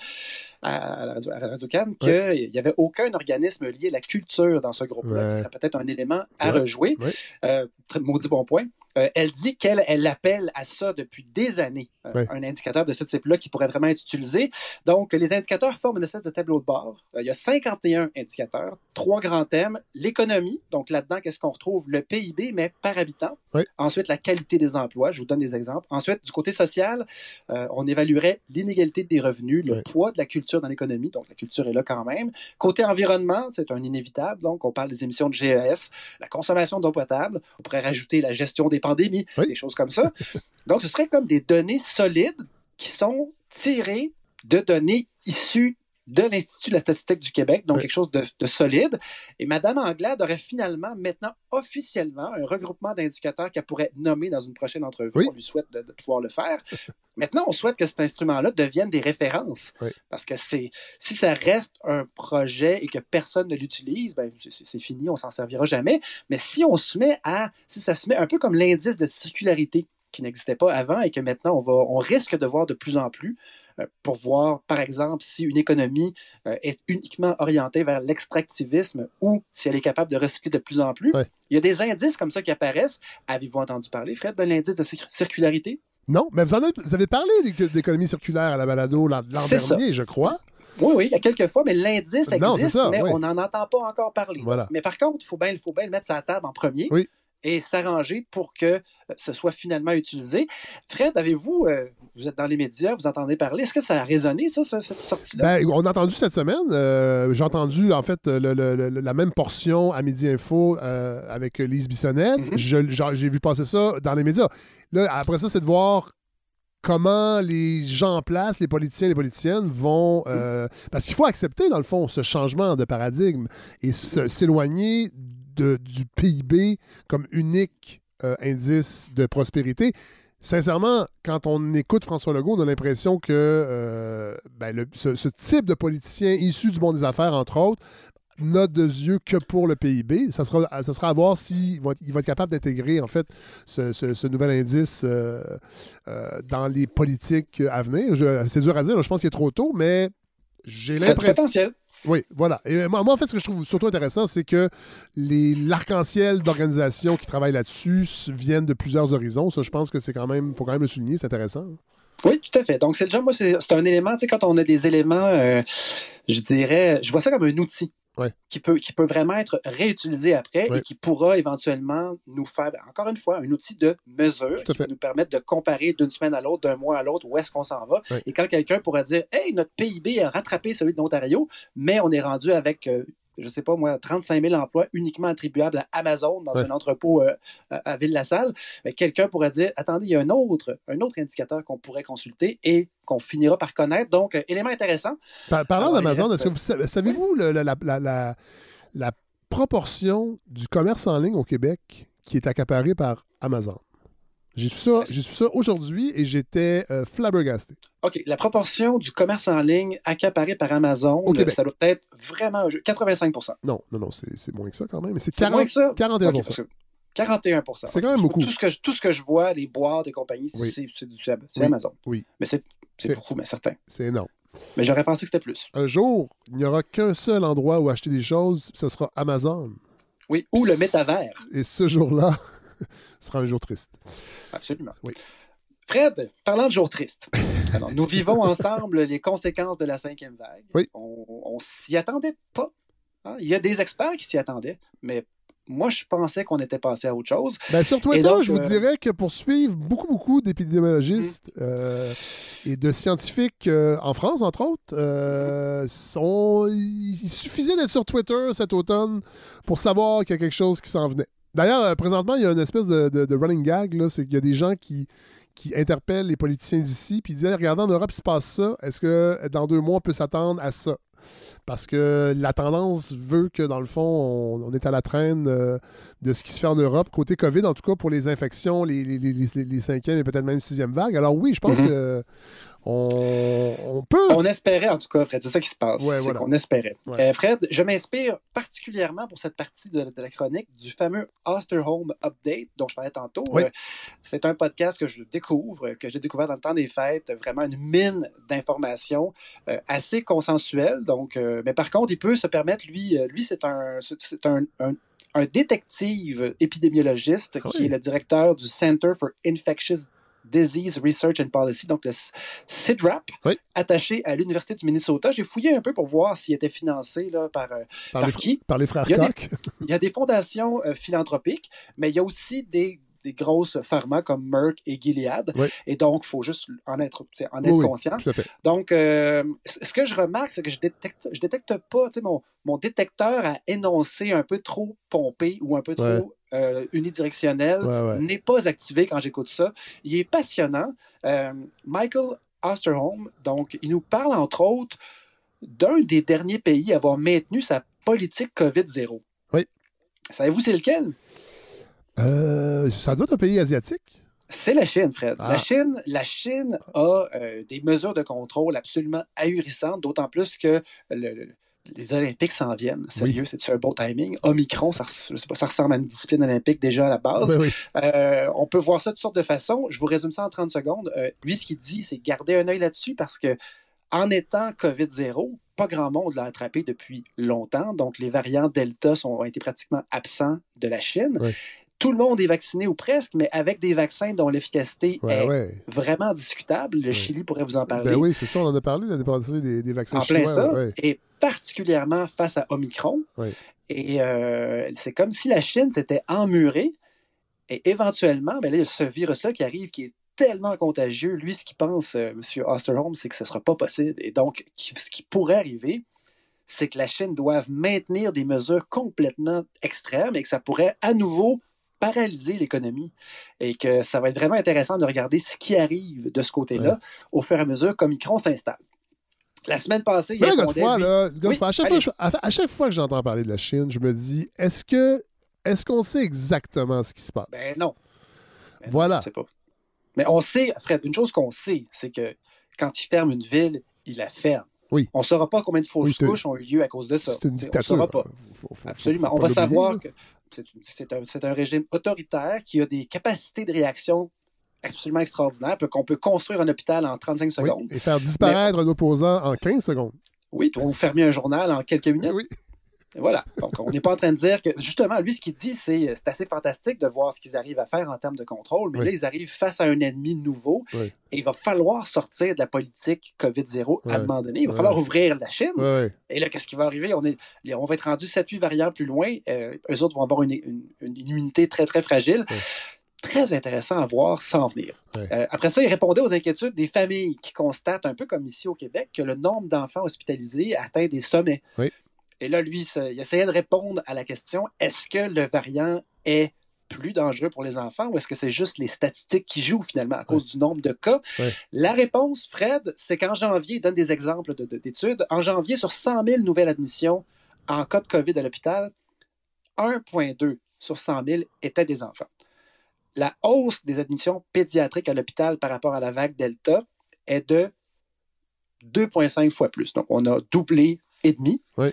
B: à, la Radio, Radio Cannes, qu'il n'y avait aucun organisme lié à la culture dans ce groupe-là. C'est peut-être un élément à rejouer. Euh, maudit bon point. Euh, elle dit qu'elle elle appelle à ça depuis des années, euh, un indicateur de ce type-là qui pourrait vraiment être utilisé. Donc, les indicateurs forment une espèce de tableau de bord. Euh, il y a 51 indicateurs, trois grands thèmes. L'économie, donc là-dedans, qu'est-ce qu'on retrouve? Le PIB, mais par habitant. Ensuite, la qualité des emplois, je vous donne des exemples. Ensuite, du côté social, on évaluerait l'inégalité des revenus, le poids de la culture dans l'économie, donc la culture est là quand même. Côté environnement, c'est un inévitable, donc on parle des émissions de GES, la consommation d'eau potable, on pourrait rajouter la gestion des pandémies, des choses comme ça. Donc, ce serait comme des données solides qui sont tirées de données issues de l'Institut de la statistique du Québec, donc quelque chose de, solide. Et Mme Anglade aurait finalement, maintenant, officiellement, un regroupement d'indicateurs qu'elle pourrait nommer dans une prochaine entrevue. On lui souhaite de, pouvoir le faire. maintenant, on souhaite que cet instrument-là devienne des références. Parce que c'est si ça reste un projet et que personne ne l'utilise, ben, c'est fini, on s'en servira jamais. Mais si on se met à, si ça se met un peu comme l'indice de circularité qui n'existait pas avant et que maintenant on va, on risque de voir de plus en plus, pour voir, par exemple, si une économie euh, est uniquement orientée vers l'extractivisme ou si elle est capable de recycler de plus en plus. Il y a des indices comme ça qui apparaissent. Avez-vous entendu parler, Fred, de l'indice de circularité?
A: Non, mais vous, en avez, vous avez parlé d'économie circulaire à la balado l'an dernier, je crois.
B: Oui, oui, il y a quelques fois, mais l'indice existe, mais on n'en entend pas encore parler. Mais par contre, il faut bien, faut bien le mettre sur la table en premier.
A: Oui
B: et s'arranger pour que euh, ce soit finalement utilisé. Fred, avez-vous, euh, vous êtes dans les médias, vous entendez parler, est-ce que ça a résonné, ça, cette sortie-là?
A: Ben, on a entendu cette semaine, euh, j'ai entendu en fait la même portion à Midi Info avec Lise Bissonnette. Mm-hmm. J'ai vu passer ça dans les médias. Là, après ça, c'est de voir comment les gens en place, les politiciens, les politiciennes vont... Euh, parce qu'il faut accepter, dans le fond, ce changement de paradigme et s'éloigner du PIB comme unique euh, indice de prospérité. Sincèrement, quand on écoute François Legault, on a l'impression que euh, ben, ce, ce, type de politicien issu du monde des affaires, entre autres, note de yeux que pour le PIB. Ça sera, ça sera à voir s'il va, il va être capable d'intégrer en fait ce, nouvel indice euh, euh, dans les politiques à venir. c'est dur à dire, je pense qu'il est trop tôt, mais j'ai l'impression. Oui, voilà. Et moi, en fait, ce que je trouve surtout intéressant, c'est que l'arc-en-ciel d'organisations qui travaillent là-dessus viennent de plusieurs horizons. Ça, je pense que c'est quand même, faut quand même le souligner, c'est intéressant.
B: Oui, tout à fait. Donc, c'est déjà, moi, c'est un élément, tu sais, quand on a des éléments, euh, je dirais, je vois ça comme un outil qui, peut, qui peut vraiment être réutilisé après et qui pourra éventuellement nous faire, encore une fois, un outil de mesure qui va nous permettre de comparer d'une semaine à l'autre, d'un mois à l'autre, où est-ce qu'on s'en va. Et quand quelqu'un pourra dire, hey, notre PIB a rattrapé celui de l'Ontario, mais on est rendu avec euh, je sais pas moi, 35 000 emplois uniquement attribuables à Amazon dans un entrepôt euh, à Ville-la-Salle, quelqu'un pourrait dire attendez, il y a un autre, un autre indicateur qu'on pourrait consulter et qu'on finira par connaître. Donc, euh, élément intéressant.
A: parlant d'Amazon, est-ce que vous savez-vous la, proportion du commerce en ligne au Québec qui est accaparé par Amazon? J'ai su ça, j'ai su ça aujourd'hui et j'étais euh, flabbergasté.
B: OK. La proportion du commerce en ligne accaparé par Amazon, ça doit être vraiment 85%
A: Non, non, non, c'est moins que ça quand même. Mais c'est 41
B: 41%
A: C'est quand même beaucoup.
B: Tout ce, que je, tout ce que je vois, les boîtes des compagnies, c'est du C'est Amazon.
A: Oui.
B: Mais c'est beaucoup, mais certain.
A: C'est énorme.
B: Mais j'aurais pensé que c'était plus.
A: Un jour, il n'y aura qu'un seul endroit où acheter des choses, ce sera Amazon.
B: Oui, ou le métavers.
A: Et ce jour-là, sera un jour triste.
B: Absolument. Oui. Fred, parlant de jour triste, nous vivons ensemble les conséquences de la cinquième vague.
A: Oui.
B: On, ne s'y attendait pas. Hein. Il y a des experts qui s'y attendaient, mais moi, je pensais qu'on était passé à autre chose.
A: Ben, sur Twitter, je vous euh, dirais que pour suivre beaucoup, beaucoup d'épidémiologistes mm. euh, et de scientifiques euh, en France, entre autres, sont... il suffisait d'être sur Twitter cet automne pour savoir qu'il y a quelque chose qui s'en venait. D'ailleurs, euh, présentement, il y a une espèce de, running gag, là, c'est qu'il y a des gens qui, qui interpellent les politiciens d'ici, puis ils disent Regardez, en Europe, il se passe ça. Est-ce que dans deux mois, on peut s'attendre à ça? Parce que la tendance veut que, dans le fond, on, est à la traîne euh, de ce qui se fait en Europe, côté COVID, en tout cas pour les infections, les, les, cinquième et peut-être même sixième vagues. Alors, oui, je pense mm-hmm. que on, peut.
B: On espérait, en tout cas, Fred. C'est ça qui se passe. On espérait. Euh, Fred, je m'inspire particulièrement pour cette partie de, la chronique du fameux Osterholm Update dont je parlais tantôt. Euh, c'est un podcast que je découvre, que j'ai découvert dans le temps des fêtes. Vraiment une mine d'informations euh, assez consensuelle. Donc, mais par contre, il peut se permettre, lui, lui c'est un, c'est un, un, détective épidémiologiste ah qui est le directeur du Center for Infectious Disease Research and Policy, donc le CIDRAP, attaché à l'Université du Minnesota. J'ai fouillé un peu pour voir s'il était financé là, par, euh,
A: par,
B: qui?
A: Par les frères
B: Koch. Il y a des fondations euh, philanthropiques, mais il y a aussi des des grosses pharma comme Merck et Gilead. Et donc, il faut juste en être, en être conscient. donc, euh, ce que je remarque, c'est que je détecte, je détecte pas, mon, mon détecteur à énoncer un peu trop pompé ou un peu trop euh, unidirectionnel n'est pas activé quand j'écoute ça. Il est passionnant. Euh, Michael Osterholm, donc, il nous parle entre autres d'un des derniers pays à avoir maintenu sa politique COVID-0.
A: Oui.
B: Savez-vous c'est lequel?
A: Euh, ça doit être un pays asiatique.
B: C'est la Chine, Fred. La, ah. Chine, la Chine a euh, des mesures de contrôle absolument ahurissantes, d'autant plus que les Olympiques s'en viennent. Sérieux, c'est un bon timing? Omicron, ça, pas, ça ressemble à une discipline olympique déjà à la base. Euh, on peut voir ça de toutes sortes de façons. Je vous résume ça en 30 secondes. lui, ce qu'il dit, c'est garder un œil là-dessus parce que en étant COVID-0, pas grand monde l'a attrapé depuis longtemps. Donc, les variants Delta sont, ont été pratiquement absents de la Chine tout le monde est vacciné ou presque, mais avec des vaccins dont l'efficacité est vraiment discutable. Le Chili pourrait vous en parler.
A: Ben oui, c'est ça, on en a parlé l'année passée des, des vaccins
B: en plein ça, et particulièrement face à Omicron. Et euh, c'est comme si la Chine s'était emmurée. Et éventuellement, ben là, ce virus-là qui arrive, qui est tellement contagieux, lui, ce qu'il pense, euh, M. Osterholm, c'est que ce ne sera pas possible. Et donc, ce qui pourrait arriver, c'est que la Chine doive maintenir des mesures complètement extrêmes et que ça pourrait à nouveau paralyser l'économie et que ça va être vraiment intéressant de regarder ce qui arrive de ce côté-là au fur et à mesure qu'Omicron s'installe. La semaine passée, il y a
A: à, chaque fois, que j'entends parler de la Chine, je me dis, est-ce que est-ce qu'on sait exactement ce qui se passe?
B: Ben non.
A: Ben voilà.
B: pas. Mais on sait, Fred, une chose qu'on sait, c'est que quand il ferme une ville, il la ferme.
A: Oui.
B: On ne saura pas combien de fausses couches ont eu lieu à cause de ça.
A: C'est une dictature.
B: On ne saura pas. Absolument. on va savoir que c'est un, un, régime autoritaire qui a des capacités de réaction absolument extraordinaires, qu'on peut construire un hôpital en 35 secondes.
A: et faire disparaître un opposant en 15 secondes.
B: Oui, ou fermer un journal en quelques minutes.
A: Oui.
B: Voilà. Donc, on n'est pas en train de dire que, justement, lui, ce qu'il dit, c'est c'est assez fantastique de voir ce qu'ils arrivent à faire en termes de contrôle, mais là, ils arrivent face à un ennemi nouveau et il va falloir sortir de la politique COVID-0 à un moment donné. Il va falloir ouvrir la Chine. Et là, qu'est-ce qui va arriver? On, est, on va être rendu 7-8 variants plus loin. Euh, eux autres vont avoir une, une, immunité très, très fragile très intéressant à voir sans venir. Euh, après ça, il répondait aux inquiétudes des familles qui constatent, un peu comme ici au Québec, que le nombre d'enfants hospitalisés atteint des sommets.
A: Oui.
B: Et là, lui, il essayait de répondre à la question est-ce que le variant est plus dangereux pour les enfants ou est-ce que c'est juste les statistiques qui jouent finalement à cause du nombre de cas? La réponse, Fred, c'est qu'en janvier, il donne des exemples d'études. en janvier, sur 100 000 nouvelles admissions en cas de COVID à l'hôpital, 1,2 sur 100 000 étaient des enfants. La hausse des admissions pédiatriques à l'hôpital par rapport à la vague Delta est de 2,5 fois plus. Donc, on a doublé et demi.
A: Oui.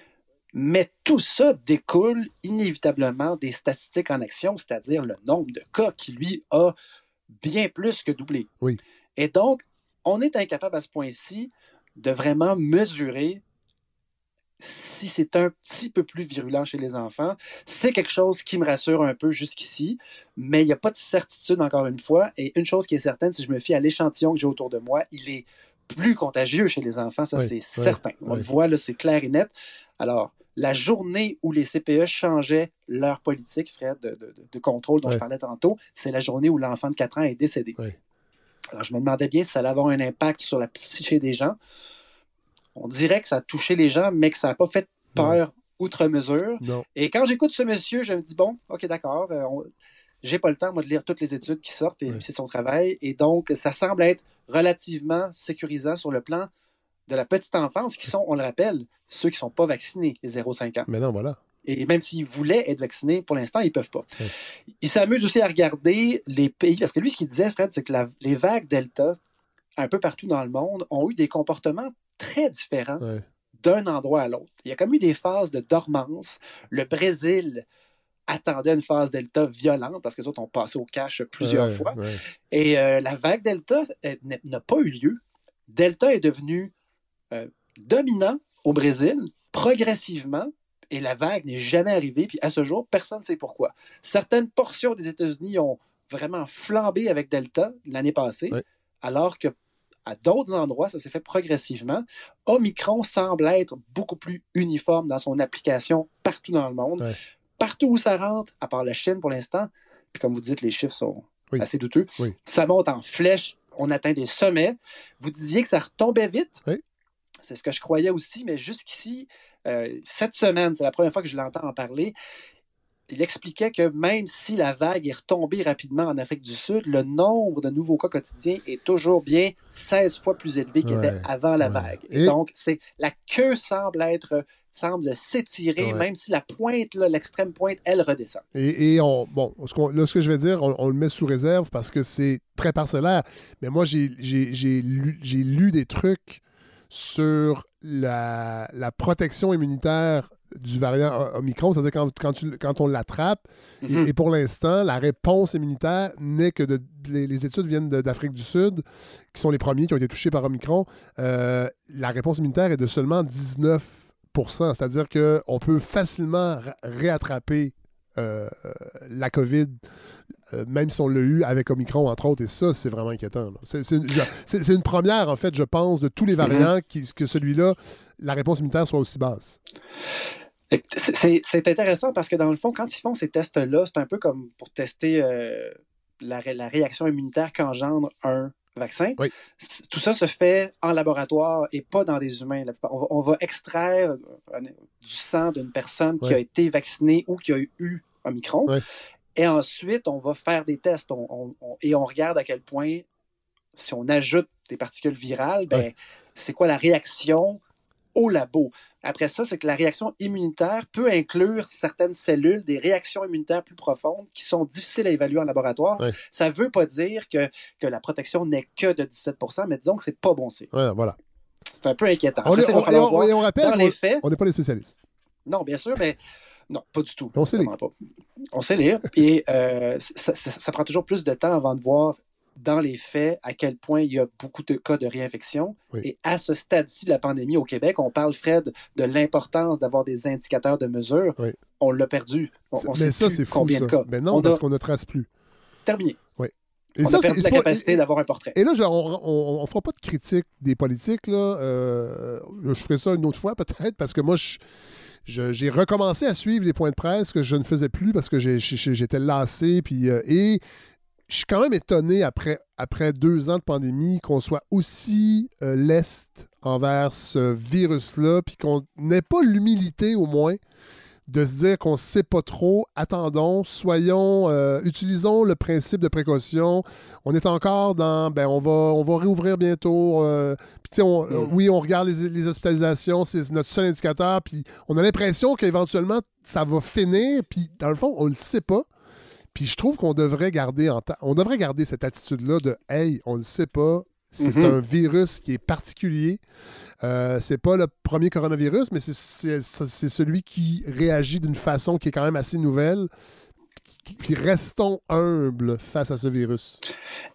B: Mais tout ça découle inévitablement des statistiques en action, c'est-à-dire le nombre de cas qui, lui, a bien plus que doublé.
A: Oui.
B: Et donc, on est incapable à ce point-ci de vraiment mesurer si c'est un petit peu plus virulent chez les enfants. C'est quelque chose qui me rassure un peu jusqu'ici, mais il n'y a pas de certitude encore une fois. Et une chose qui est certaine, si je me fie à l'échantillon que j'ai autour de moi, il est plus contagieux chez les enfants, ça c'est certain. On le voit, là, c'est clair et net. Alors, la journée où les CPE changeaient leur politique, Fred, de, contrôle dont je parlais tantôt, c'est la journée où l'enfant de 4 ans est décédé. Alors, je me demandais bien si ça allait avoir un impact sur la psyché des gens. On dirait que ça a touché les gens, mais que ça n'a pas fait peur outre mesure. Et quand j'écoute ce monsieur, je me dis, bon, OK, d'accord, euh, j'ai pas le temps, moi, de lire toutes les études qui sortent, et c'est son travail. Et donc, ça semble être relativement sécurisant sur le plan de la petite enfance, qui sont, on le rappelle, ceux qui ne sont pas vaccinés, les 0,5 ans.
A: Mais non, voilà.
B: Et même s'ils voulaient être vaccinés, pour l'instant, ils ne peuvent pas. Il s'amuse aussi à regarder les pays, parce que lui, ce qu'il disait, Fred, c'est que les vagues Delta, un peu partout dans le monde, ont eu des comportements très différents d'un endroit à l'autre. Il y a comme eu des phases de dormance. Le Brésil attendait une phase Delta violente parce que les autres ont passé au cash plusieurs fois. Et euh, la vague Delta n'a pas eu lieu. Delta est devenu euh, dominant au Brésil progressivement et la vague n'est jamais arrivée. Puis à ce jour, personne ne sait pourquoi. Certaines portions des États-Unis ont vraiment flambé avec Delta l'année passée, alors que à d'autres endroits, ça s'est fait progressivement. Omicron semble être beaucoup plus uniforme dans son application partout dans le monde. Partout où ça rentre, à part la Chine pour l'instant, puis comme vous dites, les chiffres sont assez douteux, ça monte en flèche, on atteint des sommets. Vous disiez que ça retombait vite. C'est ce que je croyais aussi, mais jusqu'ici, euh, cette semaine, c'est la première fois que je l'entends en parler. Il expliquait que même si la vague est retombée rapidement en Afrique du Sud, le nombre de nouveaux cas quotidiens est toujours bien 16 fois plus élevé qu'il était avant la vague. Et, donc, c'est la queue semble être semble s'étirer, même si la pointe, l'extrême pointe, elle redescend.
A: Et, on, bon, ce là, ce que je vais dire, on, le met sous réserve parce que c'est très parcellaire. Mais moi, j'ai lu, lu des trucs sur la, protection immunitaire du variant Omicron, c'est-à-dire quand, quand, quand, on l'attrape, mhm. et, pour l'instant, la réponse immunitaire n'est que de, les, études viennent d'Afrique du Sud, qui sont les premiers qui ont été touchés par Omicron. Euh, la réponse immunitaire est de seulement 19% c'est-à-dire qu'on peut facilement réattraper euh, la COVID, euh, même si on l'a eu avec Omicron, entre autres, et ça, c'est vraiment inquiétant. C'est une, première, en fait, je pense, de tous les mm-hmm. variants que celui-là, la réponse immunitaire soit aussi basse.
B: C'est intéressant parce que dans le fond, quand ils font ces tests-là, c'est un peu comme pour tester euh, la, la, réaction immunitaire qu'engendre un vaccin. Tout ça se fait en laboratoire et pas dans des humains. On va, extraire euh, du sang d'une personne qui a été vaccinée ou qui a eu un micron. Et ensuite, on va faire des tests et on regarde à quel point, si on ajoute des particules virales, ben, c'est quoi la réaction au labo. Après ça, c'est que la réaction immunitaire peut inclure certaines cellules, des réactions immunitaires plus profondes qui sont difficiles à évaluer en laboratoire. Ça ne veut pas dire que, que la protection n'est que de 17% mais disons que c'est pas bon signe.
A: voilà.
B: C'est un peu inquiétant.
A: On, on, rappelle, on n'est pas les spécialistes.
B: Non, bien sûr, mais non, pas du tout.
A: On sait lire.
B: On sait lire. Et euh, ça, prend toujours plus de temps avant de voir dans les faits à quel point il y a beaucoup de cas de réinfection. Et à ce stade-ci de la pandémie au Québec, on parle, Fred, de l'importance d'avoir des indicateurs de mesure. On l'a perdu. On,
A: mais ça, c'est fou. Combien de cas. Mais non, parce qu'on ne trace plus.
B: Terminé.
A: Oui.
B: Et on ça, a perdu la capacité d'avoir un portrait.
A: Et là, on ne fera pas de critique des politiques. Là. Euh, je ferai ça une autre fois, peut-être, parce que moi, j'ai recommencé à suivre les points de presse que je ne faisais plus parce que j'étais lassé. Puis, euh, et je suis quand même étonné après, après deux ans de pandémie qu'on soit aussi euh, leste envers ce virus-là, puis qu'on n'ait pas l'humilité au moins de se dire qu'on ne sait pas trop. Attendons, soyons, euh, utilisons le principe de précaution. On est encore dans, ben on va, on va réouvrir bientôt. Euh, puis mm. oui, on regarde les, les hospitalisations, c'est notre seul indicateur. Puis on a l'impression qu'éventuellement ça va finir. Puis dans le fond, on ne le sait pas. Puis je trouve qu'on devrait garder en on devrait garder cette attitude-là de Hey, on ne sait pas, c'est mhm. un virus qui est particulier. Euh, c'est pas le premier coronavirus, mais c'est celui qui réagit d'une façon qui est quand même assez nouvelle. Puis restons humbles face à ce virus.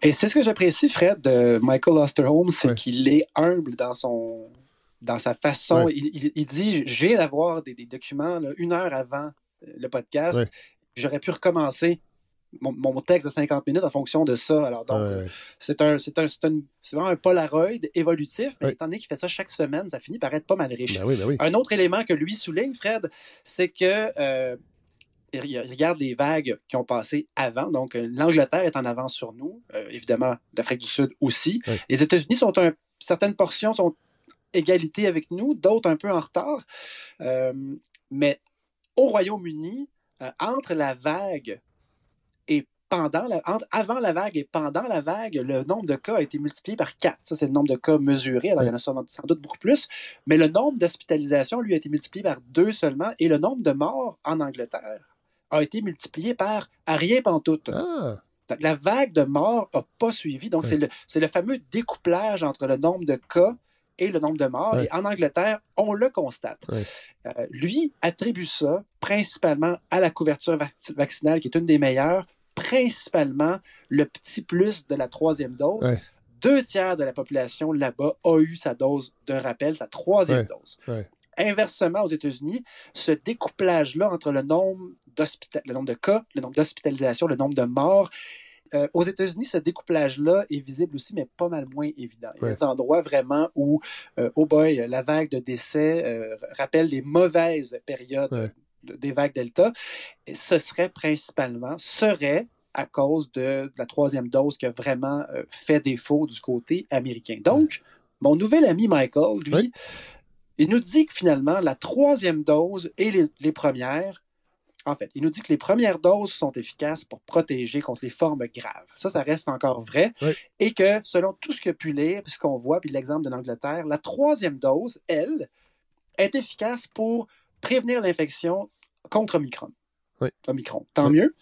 B: Et c'est ce que j'apprécie, Fred, de Michael Osterholm, c'est qu'il est humble dans son dans sa façon. Il, dit Je viens d'avoir des, documents une heure avant le podcast j'aurais pu recommencer mon, texte de 50 minutes en fonction de ça. Alors, donc, c'est un, c'est un, c'est vraiment un Polaroid évolutif, mais étant donné qu'il fait ça chaque semaine, ça finit par être pas mal riche.
A: Ben ben
B: un autre élément que lui souligne, Fred, c'est que euh, il regarde les vagues qui ont passé avant. Donc, euh, l'Angleterre est en avance sur nous, euh, évidemment, l'Afrique du Sud aussi. Les États-Unis sont un, certaines portions sont égalité avec nous, d'autres un peu en retard. mais au Royaume-Uni, euh, entre la vague et pendant la, avant la vague et pendant la vague, le nombre de cas a été multiplié par 4. Ça, c'est le nombre de cas mesurés. Alors, il y en a sans, doute beaucoup plus. Mais le nombre d'hospitalisations, lui, a été multiplié par 2 seulement. Et le nombre de morts en Angleterre a été multiplié par à rien pantoute. Ah. La vague de morts n'a pas suivi. Donc, c'est le, le fameux découplage entre le nombre de cas et le nombre de morts. Et en Angleterre, on le constate. Euh, lui attribue ça principalement à la couverture vaccinale, qui est une des meilleures, principalement le petit plus de la troisième dose. Deux tiers de la population là-bas a eu sa dose d'un rappel, sa troisième dose. Inversement, aux États-Unis, ce découplage-là entre le nombre, le nombre de cas, le nombre d'hospitalisations, le nombre de morts, euh, aux États-Unis, ce découplage-là est visible aussi, mais pas mal moins évident. Il y a des endroits vraiment où, euh, oh boy, la vague de décès euh, rappelle les mauvaises périodes des vagues Delta. Et ce serait principalement, serait à cause de, la troisième dose qui a vraiment fait défaut du côté américain. Donc, mon nouvel ami Michael, lui, il nous dit que finalement, la troisième dose et les premières en fait, il nous dit que les premières doses sont efficaces pour protéger contre les formes graves. Ça, ça reste encore vrai. Et que selon tout ce a pu lire, puis ce qu'on voit, puis l'exemple de l'Angleterre, la troisième dose, elle, est efficace pour prévenir l'infection contre Omicron.
A: Oui.
B: Omicron. Tant mieux.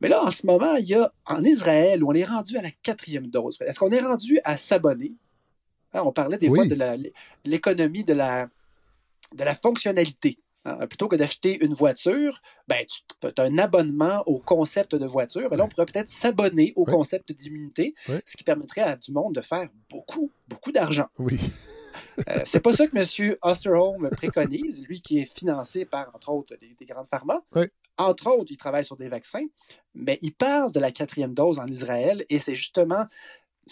B: Mais là, en ce moment, il y a en Israël où on est rendu à la quatrième dose. Est-ce qu'on est rendu à s'abonner? Hein, on parlait des fois de l'économie de la, de la fonctionnalité. Hein, plutôt que d'acheter une voiture, ben, tu as un abonnement au concept de voiture. Et là, on pourrait peut-être s'abonner au concept d'immunité, ce qui permettrait à du monde de faire beaucoup, beaucoup d'argent.
A: Oui.
B: euh, c'est pas ça que M. Osterholm préconise, lui qui est financé par, entre autres, des, grandes pharma. Entre autres, il travaille sur des vaccins, mais il parle de la quatrième dose en Israël et c'est justement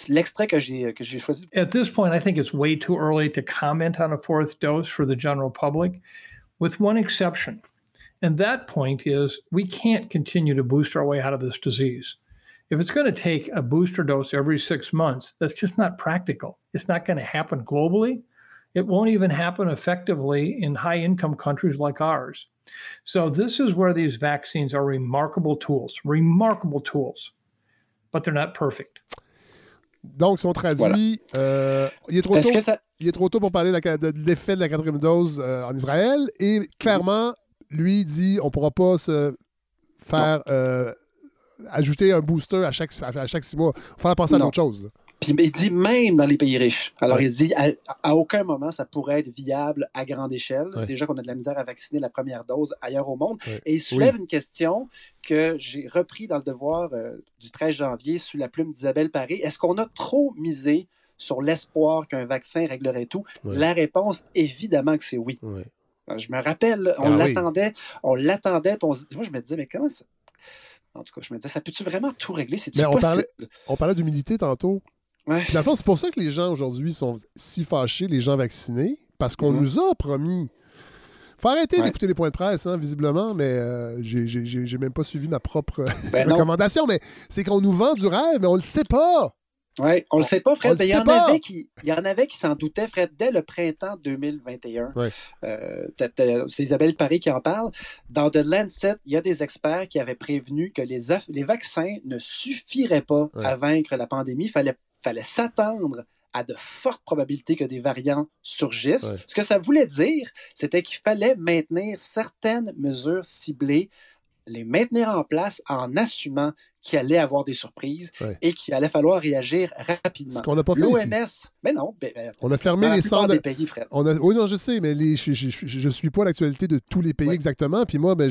B: l'extrait que j'ai que j'ai choisi.
E: At this point, I think it's way too early to comment on a fourth dose for the general public. With one exception. And that point is we can't continue to boost our way out of this disease. If it's going to take a booster dose every six months, that's just not practical. It's not going to happen globally. It won't even happen effectively in high income countries like ours. So, this is where these vaccines are remarkable tools, remarkable tools, but they're not perfect.
A: Donc, si on traduit, euh, il, est trop tôt, il est trop tôt pour parler de, l'effet de la quatrième dose euh, en Israël. Et clairement, lui dit on ne pourra pas se faire euh, ajouter un booster à chaque, à chaque six mois. Il faudra penser à d'autres choses.
B: Puis il dit même dans les pays riches. Alors il dit à, aucun moment ça pourrait être viable à grande échelle. Déjà qu'on a de la misère à vacciner la première dose ailleurs au monde. Et il soulève une question que j'ai repris dans le devoir euh, du 13 janvier sous la plume d'Isabelle Paris. Est-ce qu'on a trop misé sur l'espoir qu'un vaccin réglerait tout? La réponse, évidemment que c'est oui. Je me rappelle, on ah l'attendait, on l'attendait, moi je me disais, mais comment ça. En tout cas, je me disais, ça peut-tu vraiment tout régler? C'est
A: on parlait, on parlait d'humilité tantôt. Ouais. c'est pour ça que les gens aujourd'hui sont si fâchés, les gens vaccinés, parce qu'on mm-hmm. nous a promis. Faut arrêter d'écouter les points de presse, hein, visiblement, mais euh, j'ai même pas suivi ma propre ben recommandation. Mais c'est qu'on nous vend du rêve, mais on le sait pas.
B: Oui, on le sait pas, Fred. Il y, en avait qui, il y en avait qui s'en doutaient, Fred, dès le printemps 2021. Euh, c'est Isabelle Paris qui en parle. Dans The Lancet, il y a des experts qui avaient prévenu que les, les vaccins ne suffiraient pas à vaincre la pandémie. Il fallait fallait s'attendre à de fortes probabilités que des variants surgissent. Ce que ça voulait dire, c'était qu'il fallait maintenir certaines mesures ciblées les maintenir en place en assumant qu'il allait avoir des surprises et qu'il allait falloir réagir rapidement.
A: Ce qu'on n'a pas fait
B: L'OMS, mais non. Ben, ben,
A: on a fermé les centres. Des pays, on a... Oui, non, je sais, mais les... je ne suis pas l'actualité de tous les pays exactement. Puis moi, ben,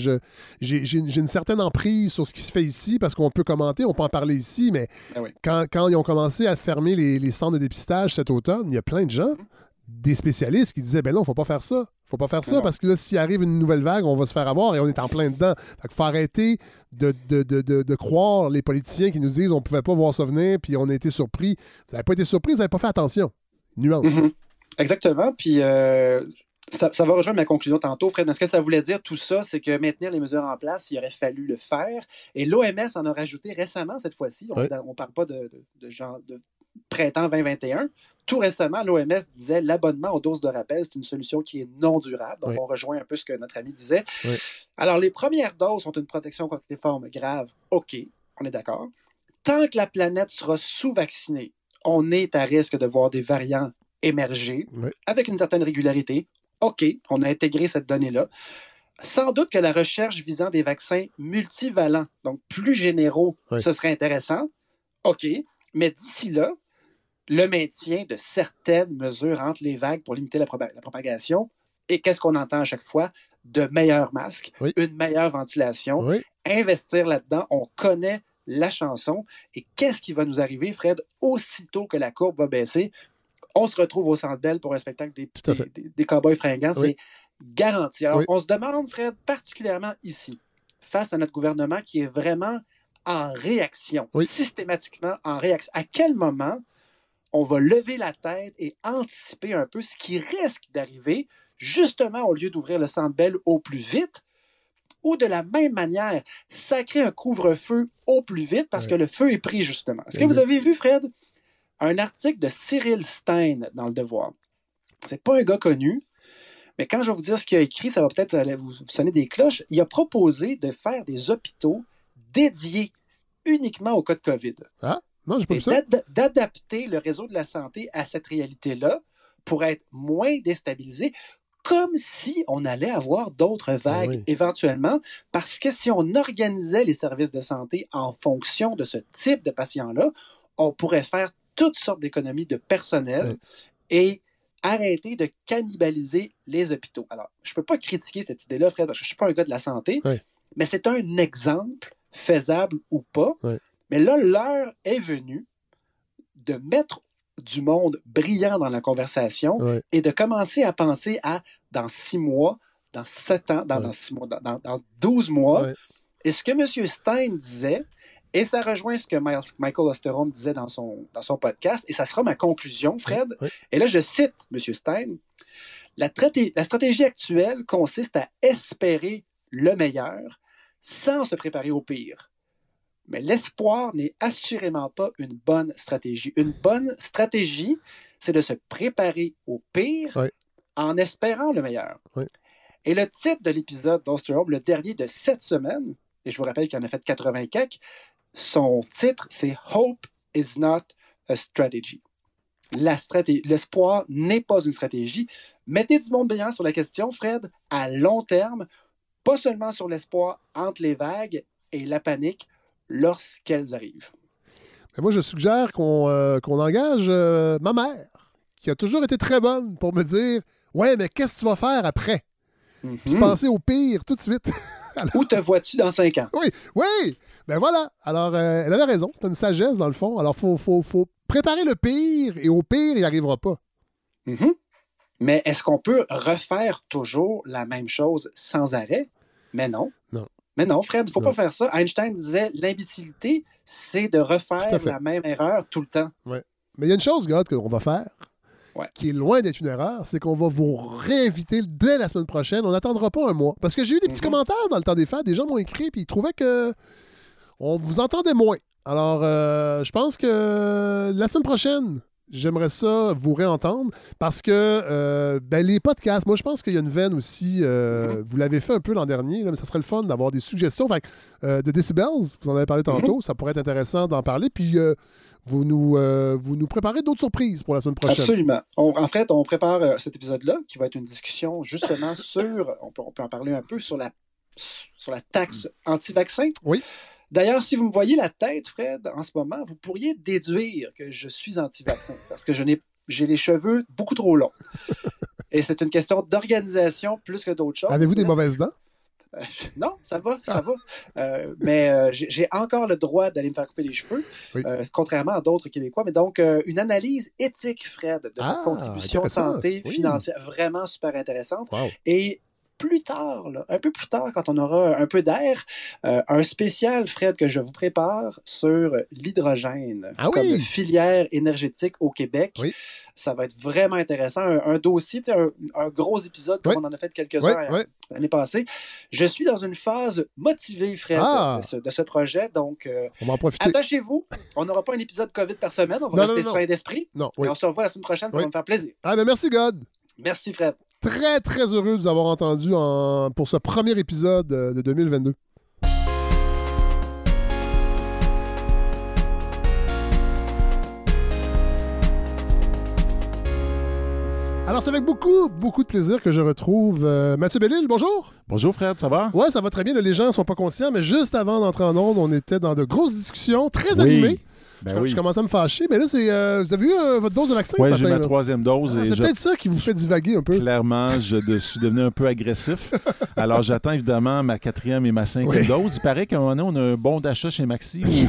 A: j'ai une certaine emprise sur ce qui se fait ici parce qu'on peut commenter, on peut en parler ici, mais ben quand, quand, ils ont commencé à fermer les, les, centres de dépistage cet automne, il y a plein de gens. Mm-hmm des spécialistes qui disaient ben non, faut pas faire ça. Faut pas faire ça parce que là, s'il arrive une nouvelle vague, on va se faire avoir et on est en plein dedans. Il faut arrêter de, de, croire les politiciens qui nous disent on pouvait pas voir ça venir puis on a été surpris. Vous n'avez pas été surpris, vous n'avez pas fait attention. Nuance. Mm-hmm.
B: Exactement. Puis euh, ça, va rejoindre ma conclusion tantôt, Fred. Mais ce que ça voulait dire, tout ça, c'est que maintenir les mesures en place, il aurait fallu le faire. Et l'OMS en a rajouté récemment cette fois-ci. On ne parle pas de, genre de printemps 2021. Tout récemment, l'OMS disait l'abonnement aux doses de rappel, c'est une solution qui est non durable. Donc, on rejoint un peu ce que notre ami disait. Alors, les premières doses sont une protection contre les formes graves. OK, on est d'accord. Tant que la planète sera sous-vaccinée, on est à risque de voir des variants émerger avec une certaine régularité. OK, on a intégré cette donnée-là. Sans doute que la recherche visant des vaccins multivalents, donc plus généraux, ce serait intéressant. OK, mais d'ici là, le maintien de certaines mesures entre les vagues pour limiter la, propagation. Et qu'est-ce qu'on entend à chaque fois? De meilleurs masques, une meilleure ventilation, investir là-dedans. On connaît la chanson. Et qu'est-ce qui va nous arriver, Fred, aussitôt que la courbe va baisser? On se retrouve au centre d'elle pour un spectacle des, des, cowboys fringants. C'est garanti. Alors, on se demande, Fred, particulièrement ici, face à notre gouvernement qui est vraiment en réaction, systématiquement en réaction. À quel moment on va lever la tête et anticiper un peu ce qui risque d'arriver, justement au lieu d'ouvrir le centre belle au plus vite, ou de la même manière, sacrer un couvre-feu au plus vite parce que le feu est pris, justement. Est-ce que vous avez vu, Fred, un article de Cyril Stein dans Le Devoir? C'est pas un gars connu, mais quand je vais vous dire ce qu'il a écrit, ça va peut-être vous sonner des cloches. Il a proposé de faire des hôpitaux dédiés uniquement au cas de COVID.
A: Ah? Non, j'ai pas
B: D'adapter le réseau de la santé à cette réalité-là pour être moins déstabilisé, comme si on allait avoir d'autres ben vagues éventuellement, parce que si on organisait les services de santé en fonction de ce type de patients-là, on pourrait faire toutes sortes d'économies de personnel et arrêter de cannibaliser les hôpitaux. Alors, je ne peux pas critiquer cette idée-là, Fred, parce que je ne suis pas un gars de la santé, mais c'est un exemple faisable ou pas. Mais là, l'heure est venue de mettre du monde brillant dans la conversation et de commencer à penser à dans six mois, dans sept ans, dans, six mois, dans, dans, 12 mois. Et ce que M. Stein disait, et ça rejoint ce que Michael Osterom disait dans son, dans son podcast, et ça sera ma conclusion, Fred. Et là, je cite M. Stein. La, la stratégie actuelle consiste à espérer le meilleur sans se préparer au pire. Mais l'espoir n'est assurément pas une bonne stratégie. Une bonne stratégie, c'est de se préparer au pire en espérant le meilleur. Et le titre de l'épisode d'Osterholm, le dernier de cette semaine, et je vous rappelle qu'il en a fait 80 quelques, son titre, c'est Hope is not a strategy. L'espoir n'est pas une stratégie. Mettez du monde brillant sur la question, Fred, à long terme, pas seulement sur l'espoir entre les vagues et la panique lorsqu'elles arrivent.
A: moi, je suggère qu'on euh, engage euh, ma mère, qui a toujours été très bonne pour me dire Ouais, mais qu'est-ce que tu vas faire après? Mm penser au pire tout de suite.
B: Où te vois-tu dans cinq ans?
A: Oui, oui Ben voilà. Alors, euh, elle avait raison. C'est une sagesse, dans le fond. Alors, il faut, faut, faut, préparer le pire et au pire, il n'y arrivera pas.
B: Mm-hmm. Mais est-ce qu'on peut refaire toujours la même chose sans arrêt? Mais non.
A: Non.
B: Mais non, Fred, il ne faut pas faire ça. Einstein disait l'imbécilité, c'est de refaire la même erreur tout le temps.
A: Ouais. Mais il y a une chose, God, qu'on va faire, qui est loin d'être une erreur, c'est qu'on va vous réinviter dès la semaine prochaine. On n'attendra pas un mois. Parce que j'ai eu des petits mm-hmm. commentaires dans le temps des fêtes. Des gens m'ont écrit et ils trouvaient que on vous entendait moins. Alors, euh, je pense que la semaine prochaine, j'aimerais ça vous réentendre parce que euh, ben, les podcasts, moi je pense qu'il y a une veine aussi, euh, vous l'avez fait un peu l'an dernier, mais ça serait le fun d'avoir des suggestions. de Decibels, vous en avez parlé tantôt, mm-hmm. ça pourrait être intéressant d'en parler. Puis vous nous, vous nous préparez d'autres surprises pour la semaine prochaine.
B: Absolument. en fait, on prépare cet épisode-là qui va être une discussion justement sur, on peut, on peut en parler un peu, sur la, sur la taxe anti-vaccin.
A: Oui.
B: D'ailleurs, si vous me voyez la tête, Fred, en ce moment, vous pourriez déduire que je suis anti-vaccin parce que je n'ai, j'ai les cheveux beaucoup trop longs. Et c'est une question d'organisation plus que d'autres choses.
A: Avez-vous des mauvaises dents?
B: Euh, non, ça va, ça va. Euh, mais euh, j'ai encore le droit d'aller me faire couper les cheveux, contrairement à d'autres Québécois. Mais donc, une analyse éthique, Fred, de cette ah, contribution santé financière, vraiment super intéressante. Et plus tard, un peu plus tard, quand on aura un peu d'air, euh, un spécial, Fred, que je vous prépare sur l'hydrogène
A: ah
B: comme filière énergétique au Québec. Ça va être vraiment intéressant. Un, dossier, un, gros épisode comme on en a fait quelques-uns l'année passée. Je suis dans une phase motivée, Fred, ah! de, ce, projet. Donc, euh, attachez-vous. On n'aura pas un épisode COVID par semaine. On va rester sur d'esprit.
A: Non,
B: on se revoit la semaine prochaine. Ça va me faire plaisir.
A: Ah, ben merci, God.
B: Merci, Fred
A: très, très heureux de vous avoir entendu pour ce premier épisode euh, de 2022. Alors, c'est avec beaucoup, beaucoup de plaisir que je retrouve euh, Mathieu Bellil. Bonjour.
F: Bonjour, Fred, ça va?
A: Ouais, ça va très bien. Les gens ne sont pas conscients, mais juste avant d'entrer en onde, on était dans de grosses discussions très animées. Ben je, commence à me fâcher, mais là, c'est, euh, vous avez eu euh, votre dose de vaccin
F: Oui, j'ai ma troisième dose.
A: Ah, c'est peut-être ça qui vous fait divaguer un peu.
F: Clairement, je suis devenu un peu agressif. Alors, j'attends évidemment ma quatrième et ma cinquième dose. Il paraît qu'à un moment donné, on a un bon d'achat chez Maxi.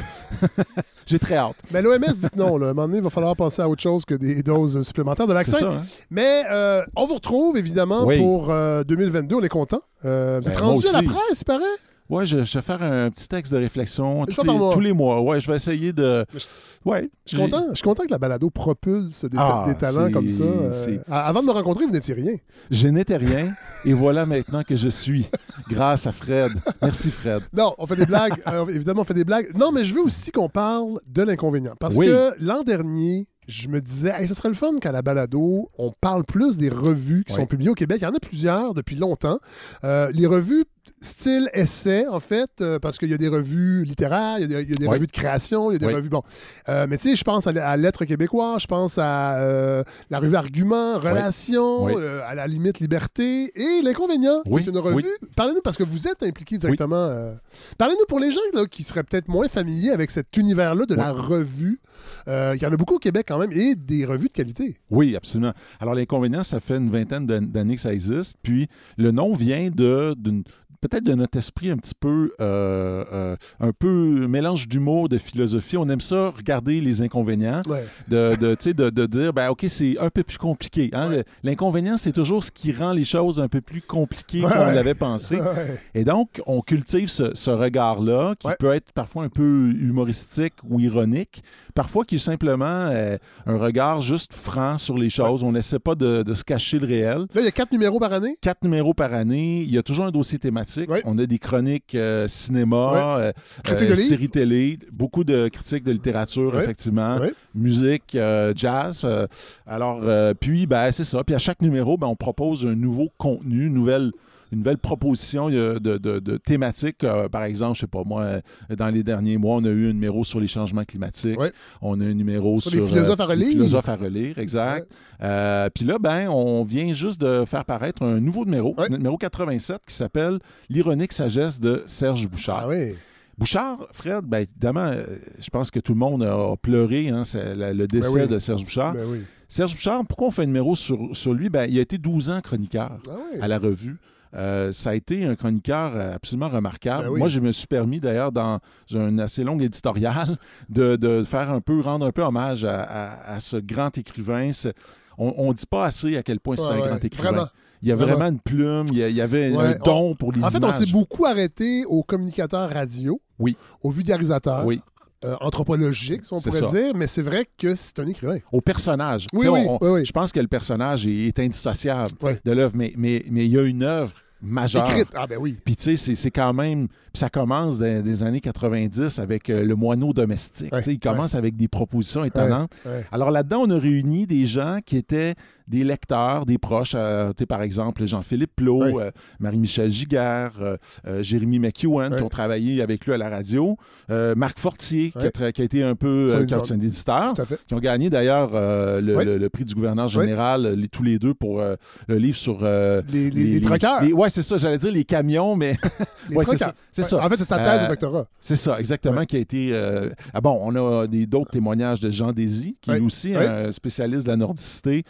F: j'ai très hâte.
A: Mais l'OMS dit que non. Là. À un moment donné, il va falloir penser à autre chose que des doses supplémentaires de vaccin.
F: Hein?
A: Mais euh, on vous retrouve évidemment pour 2022. On est content. vous êtes ben, rendu à la presse, il paraît?
F: Ouais, je, vais faire un petit texte de réflexion tous les, mois. Ouais, je vais essayer de. Ouais.
A: Je suis content, content que la balado propulse des, ah, talents comme ça. Euh, avant de me rencontrer, vous n'étiez rien.
F: Je n'étais rien. et voilà maintenant que je suis. Grâce à Fred. Merci, Fred.
A: Non, on fait des blagues. Euh, évidemment, on fait des blagues. Non, mais je veux aussi qu'on parle de l'inconvénient. Parce que l'an dernier, je me disais, ce serait le fun qu'à la balado, on parle plus des revues qui sont publiées au Québec. Il y en a plusieurs depuis longtemps. Euh, les revues style essai, en fait, euh, parce qu'il y a des revues littéraires, il y a des, revues de création, il y a des revues. Bon. Euh, mais tu sais, je pense à, Lettres québécois, je pense à euh, la revue Argument, Relations, à la limite Liberté et L'Inconvénient, qui est une revue. Parlez-nous, parce que vous êtes impliqué directement. Parlez-nous pour les gens qui seraient peut-être moins familiers avec cet univers-là de la revue. il y en a beaucoup au Québec quand même et des revues de qualité.
F: Oui, absolument. Alors, L'Inconvénient, ça fait une vingtaine d'années que ça existe. Puis, le nom vient d'une peut-être de notre esprit un petit peu, euh, euh, un peu mélange d'humour, de philosophie. On aime ça, regarder les inconvénients, de, de, de, dire, ben, OK, c'est un peu plus compliqué. Hein? L'inconvénient, c'est toujours ce qui rend les choses un peu plus compliquées qu'on l'avait pensé. Et donc, on cultive ce, regard-là, qui peut être parfois un peu humoristique ou ironique, parfois qui est simplement euh, un regard juste franc sur les choses. On n'essaie pas de, se cacher le réel.
A: Là, il y a quatre numéros par année?
F: Quatre numéros par année. Il y a toujours un dossier thématique critiques. On a des chroniques cinéma, séries télé, beaucoup de critiques de littérature, effectivement, musique, jazz. alors, puis, ben, c'est ça. Puis à chaque numéro, ben, on propose un nouveau contenu, une nouvelle une nouvelle proposition de, de, thématiques. Euh, par exemple, je sais pas moi, euh, dans les derniers mois, on a eu un numéro sur les changements climatiques. On a un numéro sur,
A: les philosophes à relire.
F: philosophes à relire, exact. Euh, puis là, ben, on vient juste de faire paraître un nouveau numéro, numéro 87, qui s'appelle L'ironique sagesse de Serge Bouchard.
A: Ah oui.
F: Bouchard, Fred, ben, évidemment, je pense que tout le monde a pleuré hein, le ben décès de Serge Bouchard.
A: Ben
F: Serge Bouchard, pourquoi on fait un numéro sur, sur lui? Ben, il a été 12 ans chroniqueur ah à la revue. Euh, ça a été un chroniqueur absolument remarquable. Ben Moi, je me suis permis d'ailleurs dans un assez long éditorial de, faire un peu, rendre un peu hommage à, ce grand écrivain. On ne dit pas assez à quel point c'est un grand écrivain. Il y a vraiment, une plume, il y, avait un don pour les.
A: En fait, on s'est beaucoup arrêté aux communicateurs radio,
F: oui.
A: aux vulgarisateurs, oui. Euh, anthropologique, si on pourrait dire, mais c'est vrai que c'est un écrivain.
F: Au personnage. Oui, oui, Je pense que le personnage est, indissociable de l'œuvre, mais, mais, mais il y a une œuvre majeure.
A: Écrite. Ah ben oui.
F: Puis tu sais, c'est quand même... Puis ça commence dans, des années 90 avec euh, le moineau domestique. il commence avec des propositions étonnantes. Alors là-dedans, on a réuni des gens qui étaient des lecteurs, des proches, euh, par exemple Jean-Philippe Plot, euh, Marie-Michel Giguère, euh, Jérémy McEwen, qui ont travaillé avec lui à la radio, Marc Fortier, qui a, été un peu un éditeur, qui ont gagné d'ailleurs le, prix du gouverneur général, tous les deux, pour le livre sur
A: les, les, les,
F: Ouais, c'est ça, j'allais dire les camions, mais.
A: c'est ça. En fait, c'est sa thèse de doctorat.
F: C'est ça, exactement, qui a été. Ah bon, on a d'autres témoignages de Jean Désy, qui est aussi un spécialiste de la nordicité.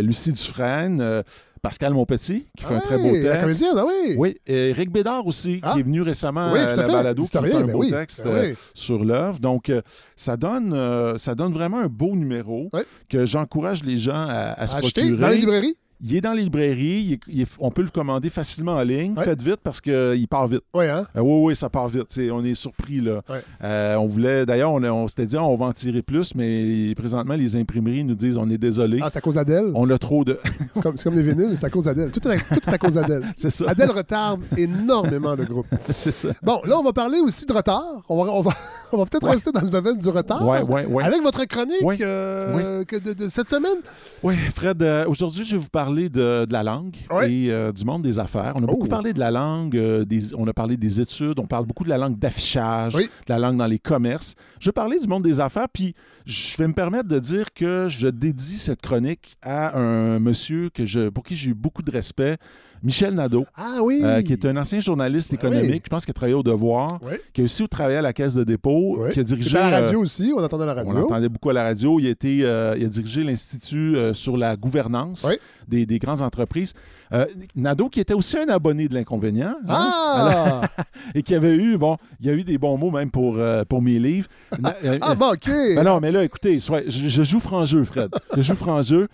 F: Lucie Dufresne. Euh, Pascal Monpetit, qui fait un très beau texte.
A: Ah oui.
F: Oui, et Rick Bédard aussi, qui est venu récemment à la balado, qui fait un beau texte ben euh, sur l'œuvre. Donc, euh, ça, donne, ça donne vraiment un beau numéro que j'encourage les gens à, se procurer.
A: Dans les librairies?
F: Il est dans les librairies. on peut le commander facilement en ligne. Faites vite parce qu'il part vite.
A: Oui, hein?
F: Euh, oui, oui, ça part vite. on est surpris. là. Euh, on voulait, d'ailleurs, on, s'était dit, on va en tirer plus, mais présentement, les imprimeries nous disent, on est désolé.
A: Ah, c'est à cause d'Adèle?
F: On a trop de.
A: c'est comme, les vinyles, c'est à cause d'Adèle. Tout, est à cause d'Adèle.
F: c'est ça.
A: Adèle retarde énormément le groupe.
F: c'est ça.
A: Bon, là, on va parler aussi de retard. On va, on va, on va peut-être rester dans le domaine du retard.
F: Oui, oui, oui.
A: Avec votre chronique euh, de, cette semaine.
F: Oui, Fred, aujourd'hui, je vais vous parler de, de la langue et euh, du monde des affaires. On a beaucoup oh. parlé de la langue, euh, on a parlé des études, on parle beaucoup de la langue d'affichage, de la langue dans les commerces. Je vais parler du monde des affaires, puis je vais me permettre de dire que je dédie cette chronique à un monsieur que je, pour qui j'ai eu beaucoup de respect. Michel Nadeau,
A: ah, oui.
F: Euh, qui est un ancien journaliste ah économique, je pense qu'il a travaillé au Devoir, qui a aussi travaillé à la Caisse de dépôt, qui a dirigé...
A: à la radio aussi, on entendait la radio.
F: On entendait beaucoup à la radio. Il a dirigé l'Institut sur la gouvernance des, des grandes entreprises. Euh, Nado, qui était aussi un abonné de l'inconvénient.
A: Hein? Ah!
F: et qui avait eu, bon, il y a eu des bons mots même pour, euh, pour mes livres.
A: Euh, ah, bon, OK.
F: Ben non, mais là, écoutez, je, joue franc jeu, Fred. Je joue franc jeu.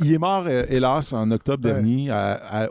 F: Il est mort, hélas, en octobre dernier,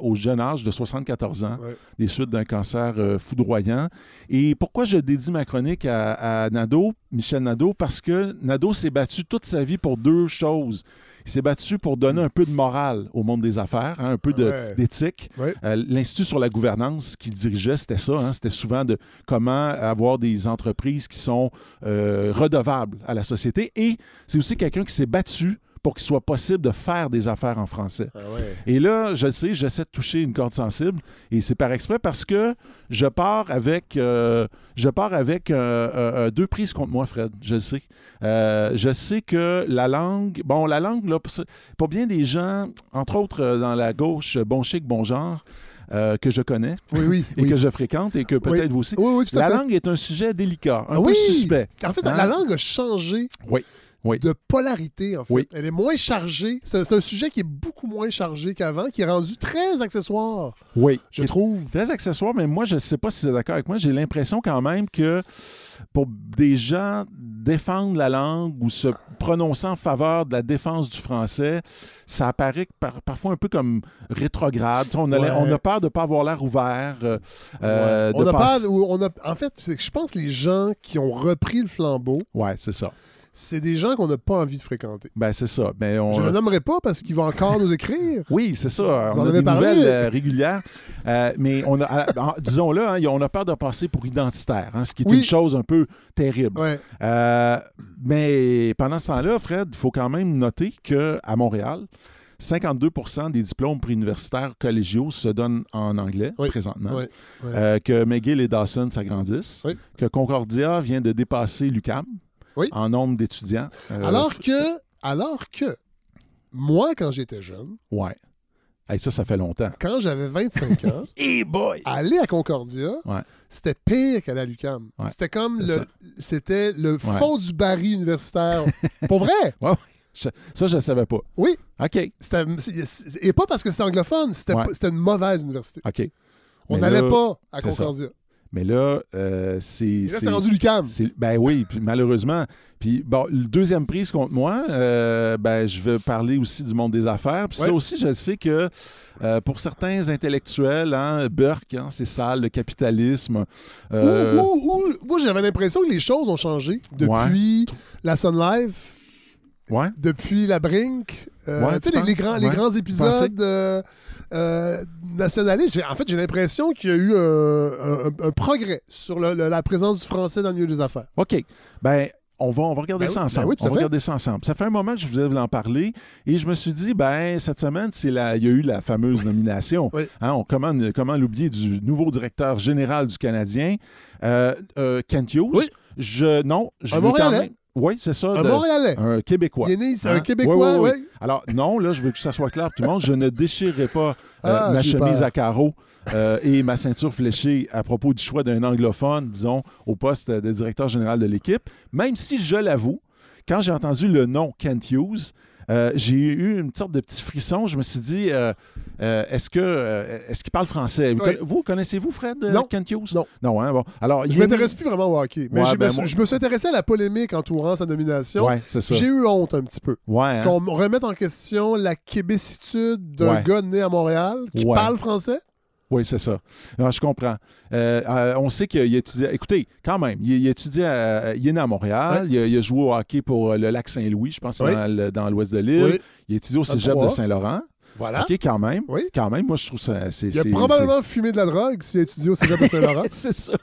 F: au jeune âge de 74 ans, des suites d'un cancer foudroyant. Et pourquoi je dédie ma chronique à, à Nadeau, Michel Nadeau? Parce que Nado s'est battu toute sa vie pour deux choses. Il s'est battu pour donner un peu de morale au monde des affaires, hein, un peu d'éthique. Euh, L'Institut sur la gouvernance qu'il dirigeait, c'était ça. Hein, c'était souvent de comment avoir des entreprises qui sont euh, redevables à la société. Et c'est aussi quelqu'un qui s'est battu pour qu'il soit possible de faire des affaires en français.
A: Ah
F: et là, je sais, j'essaie de toucher une corde sensible, et c'est par exprès parce que je pars avec, euh, je pars avec euh, euh, deux prises contre moi, Fred, je sais. je sais que la langue, bon, la langue, là, pour bien des gens, entre autres dans la gauche, bon chic, bon genre, que je connais et que je fréquente et que peut-être vous aussi. la langue est un sujet délicat, un ah peu suspect.
A: En fait, la hein? langue a changé.
F: Oui
A: de polarité, en fait. Elle est moins chargée. C'est un sujet qui est beaucoup moins chargé qu'avant, qui est rendu très accessoire.
F: Oui.
A: Je trouve.
F: Très accessoire, mais moi, je ne sais pas si c'est d'accord avec moi. J'ai l'impression quand même que pour des gens défendre la langue ou se prononcer en faveur de la défense du français, ça apparaît parfois un peu comme rétrograde. On a, on a peur de ne pas avoir l'air ouvert. Euh,
A: euh, on a peur, on a, en fait, je pense que les gens qui ont repris le flambeau.
F: Ouais, c'est ça
A: c'est des gens qu'on n'a pas envie de fréquenter.
F: Ben, c'est ça. Ben,
A: on... Je ne le nommerai pas parce qu'ils vont encore nous écrire.
F: Oui, c'est ça. on a des nouvelles euh, régulières. Euh, mais on a, disons-le, hein, on a peur de passer pour identitaire, hein, ce qui est une chose un peu terrible. Euh, mais pendant ce temps-là, Fred, il faut quand même noter qu'à Montréal, 52% des diplômes préuniversitaires collégiaux se donnent en anglais présentement. que McGill et Dawson s'agrandissent. Que Concordia vient de dépasser l'UCAM en nombre d'étudiants.
A: Euh, alors que, alors que, moi, quand j'étais jeune.
F: Ouais. ça, ça fait longtemps.
A: Quand j'avais 25 ans,
F: hey boy!
A: aller à Concordia, c'était pire qu'aller à l'UQAM. C'était comme le, c'était le fond du baril universitaire. Pour vrai?
F: Ouais, ça, je ne savais pas.
A: Oui.
F: OK.
A: Et pas parce que c'était anglophone, c'était une mauvaise université.
F: OK.
A: On n'allait pas à Concordia.
F: Mais là, euh, c'est.
A: Là, c'est rendu Lucam.
F: Ben oui, puis malheureusement. Puis bon, le deuxième prise contre moi, euh, ben, je veux parler aussi du monde des affaires. Puis ça aussi, je sais que euh, pour certains intellectuels, hein, Burke, hein, c'est sale, le capitalisme.
A: moi, j'avais l'impression que les choses ont changé depuis la Sun Life.
F: Ouais.
A: Depuis la Brink. tu sais, les, grands, les grands épisodes euh, nationaliste, en fait, j'ai l'impression qu'il y a eu un, progrès sur la présence du français dans le milieu des affaires.
F: OK. Ben, on va, on va regarder ben ça ben ensemble. on va regarder ça ensemble. Ça fait un moment que je voulais en parler et je me suis dit, ben cette semaine, c'est la, il y a eu la fameuse nomination. hein, on, comment, comment l'oublier du nouveau directeur général du Canadien, euh, euh, Kent Hughes.
A: Oui.
F: Je, non, je
A: veux quand même...
F: Oui, c'est ça.
A: Un Montréalais.
F: Un Québécois.
A: Il est né, un hein? Québécois, oui.
F: Alors, non, là, je veux que ça soit clair pour tout le monde. Je ne déchirerai pas euh, ah, ma chemise à carreaux euh, et ma ceinture fléchée à propos du choix d'un anglophone, disons, au poste de directeur général de l'équipe. Même si, je l'avoue, quand j'ai entendu le nom Kent Hughes, euh, j'ai eu une sorte de petit frisson. Je me suis dit, euh, euh, est-ce que est-ce qu'il parle français? Vous, connaissez-vous Fred
A: non.
F: Kent Hughes?
A: Non.
F: Non, hein, bon. Alors,
A: je ne m'intéresse plus vraiment au hockey. Mais je, ben, me, je, me, suis intéressé à la polémique entourant sa nomination.
F: Ouais, c'est ça.
A: J'ai eu honte un petit peu.
F: Ouais, hein.
A: Qu'on remette en question la québécitude d'un gars né à Montréal qui parle français?
F: Oui, c'est ça. Alors, je comprends. Euh, euh, on sait qu'il étudié. Écoutez, quand même, il, il à, il est né à Montréal. Il, a, joué au hockey pour le lac Saint-Louis, je pense, dans, l'ouest de l'île. Il a étudié au cégep de Saint-Laurent.
A: Voilà.
F: OK, quand même. Oui. Quand même, moi, je trouve ça.
A: Il a probablement fumé de la drogue s'il a étudié au Cégep de Saint-Laurent.
F: c'est ça.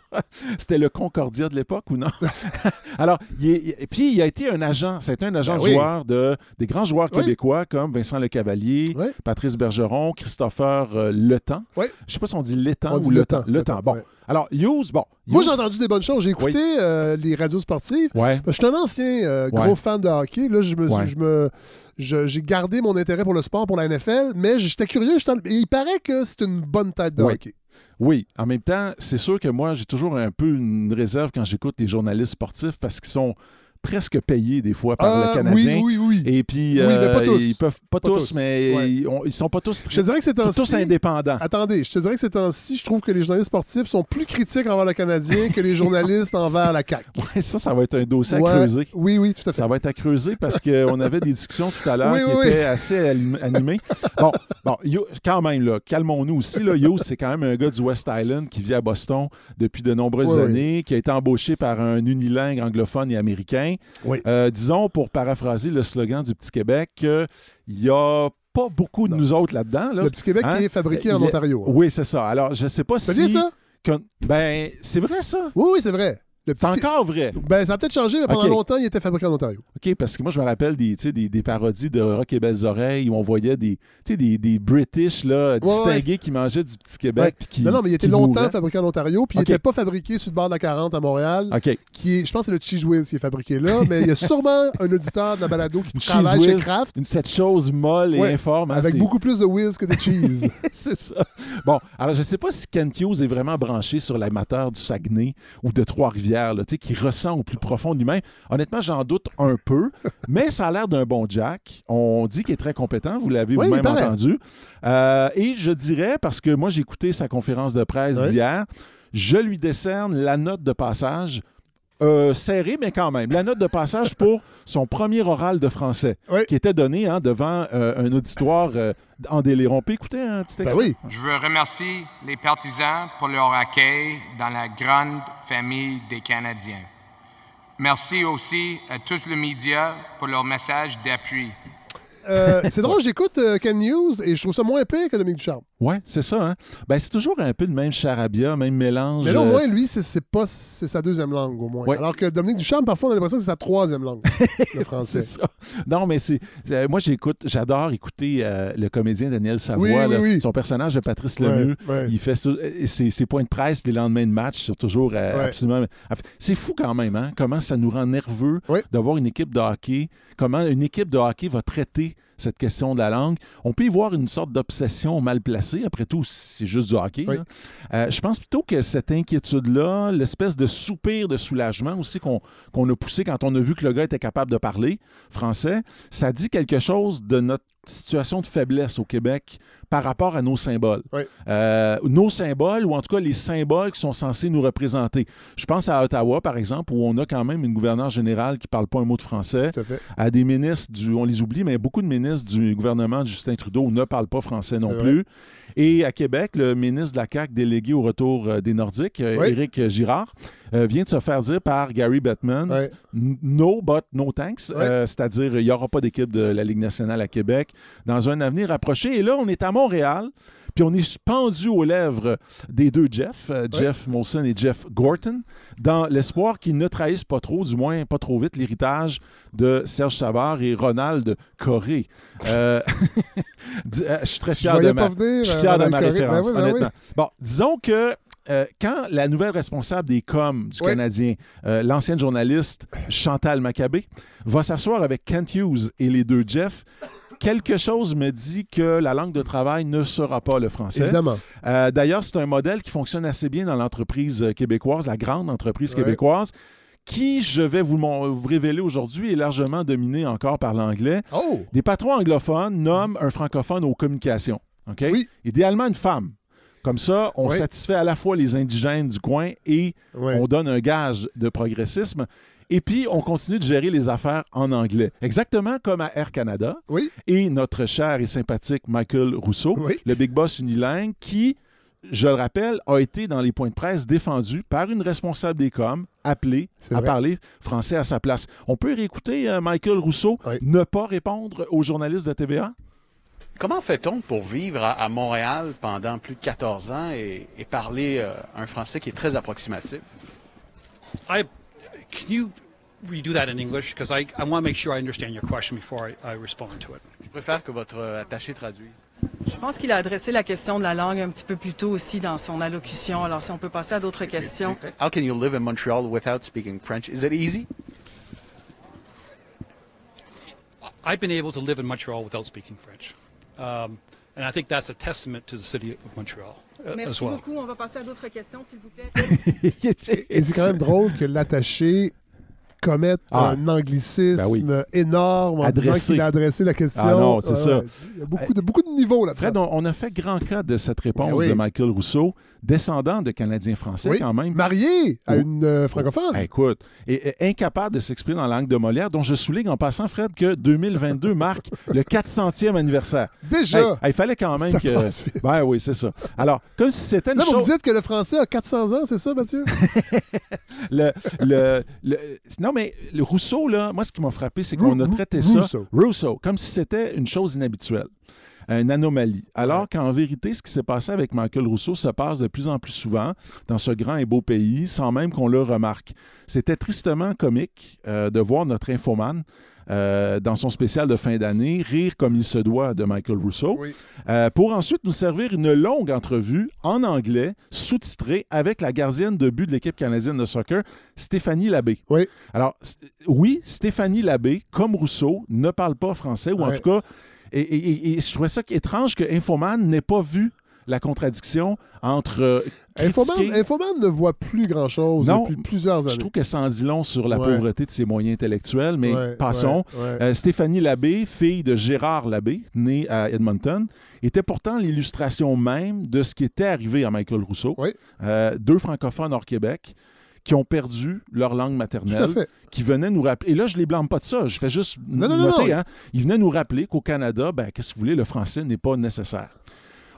F: C'était le Concordia de l'époque ou non? Alors, et puis, il a été un agent. C'était un agent ben de joueur de, des grands joueurs québécois comme Vincent Le Cavalier, Patrice Bergeron, Christopher euh, Letan. Je ne sais pas si on dit Letan ou Letan. Letan. Bon. Alors, Hughes, bon.
A: Moi, j'ai entendu des bonnes choses. J'ai écouté euh, les radios sportives.
F: Ouais.
A: Je suis un ancien euh, gros fan de hockey. Là, je me, je me j'ai gardé mon intérêt pour le sport, pour la NFL, mais j'étais curieux. Et il paraît que c'est une bonne tête de hockey.
F: Oui, en même temps, c'est sûr que moi, j'ai toujours un peu une réserve quand j'écoute les journalistes sportifs parce qu'ils sont presque payés des fois par le ah, Canadien.
A: Oui, oui, oui.
F: Et puis,
A: euh,
F: ils peuvent pas, tous, mais ils, ne sont pas tous,
A: je te dirais que c'est
F: tous indépendants.
A: Attendez, je te dirais que c'est temps-ci, je trouve que les journalistes sportifs sont plus critiques envers le Canadien que les journalistes envers la CAQ.
F: Ça, ça va être un dossier à creuser.
A: Oui, oui, tout à fait.
F: Ça va être à creuser parce qu'on avait des discussions tout à l'heure qui étaient assez animées. Bon, bon quand même, là, calmons-nous aussi. Là, Yo, c'est quand même un gars du West Island qui vit à Boston depuis de nombreuses années, qui a été embauché par un unilingue anglophone et américain.
A: Oui.
F: Euh, disons, pour paraphraser le slogan du Petit Québec, qu'il n'y a pas beaucoup de nous autres là-dedans.
A: Le Petit Québec qui hein? est fabriqué en Ontario.
F: Hein. Oui, c'est ça. Alors, je ne sais pas si...
A: C'est ça?
F: Ben, c'est vrai, ça?
A: Oui, oui, c'est vrai.
F: C'est encore vrai.
A: Ben, ça a peut-être changé, mais pendant longtemps, il était fabriqué en Ontario.
F: OK, parce que moi, je me rappelle des, des, des parodies de Rock et Belles Oreilles où on voyait des, des, des British là, distingués qui mangeaient du Petit Québec. Qui,
A: non, non, mais il était longtemps fabriqué en Ontario, puis il n'était pas fabriqué sur le bord de la 40 à Montréal.
F: OK.
A: Qui je pense que c'est le Cheese Whiz qui est fabriqué là, mais il y a sûrement un auditeur de la balado qui travaille chez Kraft.
F: Une, cette chose molle et informe. Hein,
A: avec beaucoup plus de whiz que de cheese.
F: c'est ça. Bon, alors je ne sais pas si Kent Hughes est vraiment branché sur l'amateur du Saguenay ou de Trois-Rivières, qui au plus profond de lui-même. Honnêtement, j'en doute un peu, mais ça a l'air d'un bon Jack. On dit qu'il est très compétent, vous l'avez vous-même entendu. Euh, et je dirais, parce que moi j'ai écouté sa conférence de presse d'hier, je lui décerne la note de passage euh, serré, mais quand même. La note de passage pour son premier oral de français, qui était donné hein, devant euh, un auditoire en délire. On peut écouter un petit
A: ben oui.
G: Je veux remercier les partisans pour leur accueil dans la grande famille des Canadiens. Merci aussi à tous les médias pour leur message d'appui.
A: Euh, c'est drôle, j'écoute euh, Ken News et je trouve ça moins épais que Dominique Ducharme.
F: Oui, c'est ça. Hein? Ben, c'est toujours un peu le même charabia, même mélange.
A: Mais là, au euh, moins, lui, c'est pas c'est sa deuxième langue, au moins. Alors que Dominique Ducharme, parfois, on a l'impression que c'est sa troisième langue, le français.
F: c'est ça. Non, mais c'est. moi, j'écoute, j'adore écouter le comédien Daniel Savoie. son personnage de Patrice Lemieux. il fait ses, points de presse les lendemains de match sont toujours absolument. C'est fou quand même, hein? Comment ça nous rend nerveux d'avoir une équipe de hockey. Comment une équipe de hockey va traiter cette question de la langue. On peut y voir une sorte d'obsession mal placée. Après tout, c'est juste du hockey. Euh, je pense plutôt que cette inquiétude-là, l'espèce de soupir de soulagement aussi qu'on a poussé quand on a vu que le gars était capable de parler français, ça dit quelque chose de notre situation de faiblesse au Québec par rapport à nos symboles. Euh, nos symboles, ou en tout cas les symboles qui sont censés nous représenter. Je pense à Ottawa, par exemple, où on a quand même une gouverneure générale qui ne parle pas un mot de français, à, des ministres du, on les oublie, mais beaucoup de ministres du gouvernement de Justin Trudeau ne parlent pas français non plus. Et à Québec, le ministre de la CAQ délégué au retour euh, des Nordiques, euh, Éric Girard, euh, vient de se faire dire par Gary Bettman No, but no thanks. C'est-à-dire, il n'y aura pas d'équipe de la Ligue nationale à Québec dans un avenir approché. Et là, on est à Montréal. Puis on est pendu aux lèvres des deux Jeff, Jeff Molson et Jeff Gorton, dans l'espoir qu'ils ne trahissent pas trop, du moins pas trop vite, l'héritage de Serge Savard et Ronald Corré. je suis très fier de ma, je suis fier de ma référence, ben ben honnêtement. Bon, disons que euh, quand la nouvelle responsable des coms du Canadien, euh, l'ancienne journaliste Chantal Maccabé, va s'asseoir avec Kent Hughes et les deux Jeff, quelque chose me dit que la langue de travail ne sera pas le français.
A: Évidemment.
F: Euh, d'ailleurs, c'est un modèle qui fonctionne assez bien dans l'entreprise québécoise, la grande entreprise québécoise qui, je vais vous, vous révéler aujourd'hui, est largement dominé encore par l'anglais.
A: Oh!
F: Des patrons anglophones nomment un francophone aux communications.
A: Oui.
F: Idéalement une femme. Comme ça, on satisfait à la fois les indigènes du coin et on donne un gage de progressisme. Et puis, on continue de gérer les affaires en anglais. Exactement comme à Air Canada.
A: Oui.
F: Et notre cher et sympathique Michael Rousseau, le big boss unilingue, qui, je le rappelle, a été dans les points de presse défendu par une responsable des coms appelée à parler français à sa place. On peut réécouter euh, Michael Rousseau ne pas répondre aux journalistes de TVA?
H: Comment fait-on pour vivre à, Montréal pendant plus de 14 ans et, parler euh, un français qui est très approximatif?
I: I, can you redo that in English? Because I, I want to make sure I understand your question before I, respond to it.
H: Je préfère que votre euh, attaché traduise.
J: Je pense qu'il a adressé la question de la langue un petit peu plus tôt aussi dans son allocution. Alors, si on peut passer à d'autres questions.
H: How can you live in Montreal without speaking French? Is it easy?
I: I've been able to live in Montreal without speaking French. Um, and I think that's a testament to the city of Montreal.
J: Uh, Merci beaucoup. On va passer à d'autres questions, s'il vous plaît.
A: Et c'est quand même drôle que l'attaché commette ah. un anglicisme ben énorme en adressé. disant qu'il a adressé la question. Ah
F: non, c'est ça.
A: Il y a beaucoup de, beaucoup de niveaux là.
F: Fred, on, a fait grand cas de cette réponse ben de Michael Rousseau descendant de Canadiens français quand même.
A: Marié à une euh, francophone.
F: Ah, écoute, et, incapable de s'exprimer dans la langue de Molière, dont je souligne en passant, Fred, que 2022 marque le 400e anniversaire.
A: Déjà!
F: il fallait quand même que... Ben oui, c'est ça. Alors, comme si c'était une
A: Là,
F: vous
A: me dites que le français a 400 ans, c'est ça, Mathieu?
F: le, le, Non, mais le Rousseau, là, moi, ce qui m'a frappé, c'est qu'on a traité ça... Rousseau. Comme si c'était une chose inhabituelle une anomalie. Alors qu'en vérité, ce qui s'est passé avec Michael Rousseau se passe de plus en plus souvent dans ce grand et beau pays, sans même qu'on le remarque. C'était tristement comique euh, de voir notre infoman euh, dans son spécial de fin d'année, rire comme il se doit de Michael Rousseau, euh, pour ensuite nous servir une longue entrevue en anglais, sous-titrée, avec la gardienne de but de l'équipe canadienne de soccer, Stéphanie Labbé.
A: Oui.
F: Alors, oui, Stéphanie Labbé, comme Rousseau, ne parle pas français, ou en tout cas et, je trouvais ça étrange que Infoman n'ait pas vu la contradiction entre
A: Infoman, ne voit plus grand-chose depuis plusieurs années.
F: Je trouve que ça en dit long sur la pauvreté de ses moyens intellectuels, mais passons. Euh, Stéphanie Labbé, fille de Gérard Labbé, née à Edmonton, était pourtant l'illustration même de ce qui était arrivé à Michael Rousseau. Euh, deux francophones hors Québec qui ont perdu leur langue maternelle, qui venaient nous rappeler. Et là, je les blâme pas de ça, je fais juste noter. Hein, ils venaient nous rappeler qu'au Canada, ben, qu'est-ce que vous voulez, le français n'est pas nécessaire.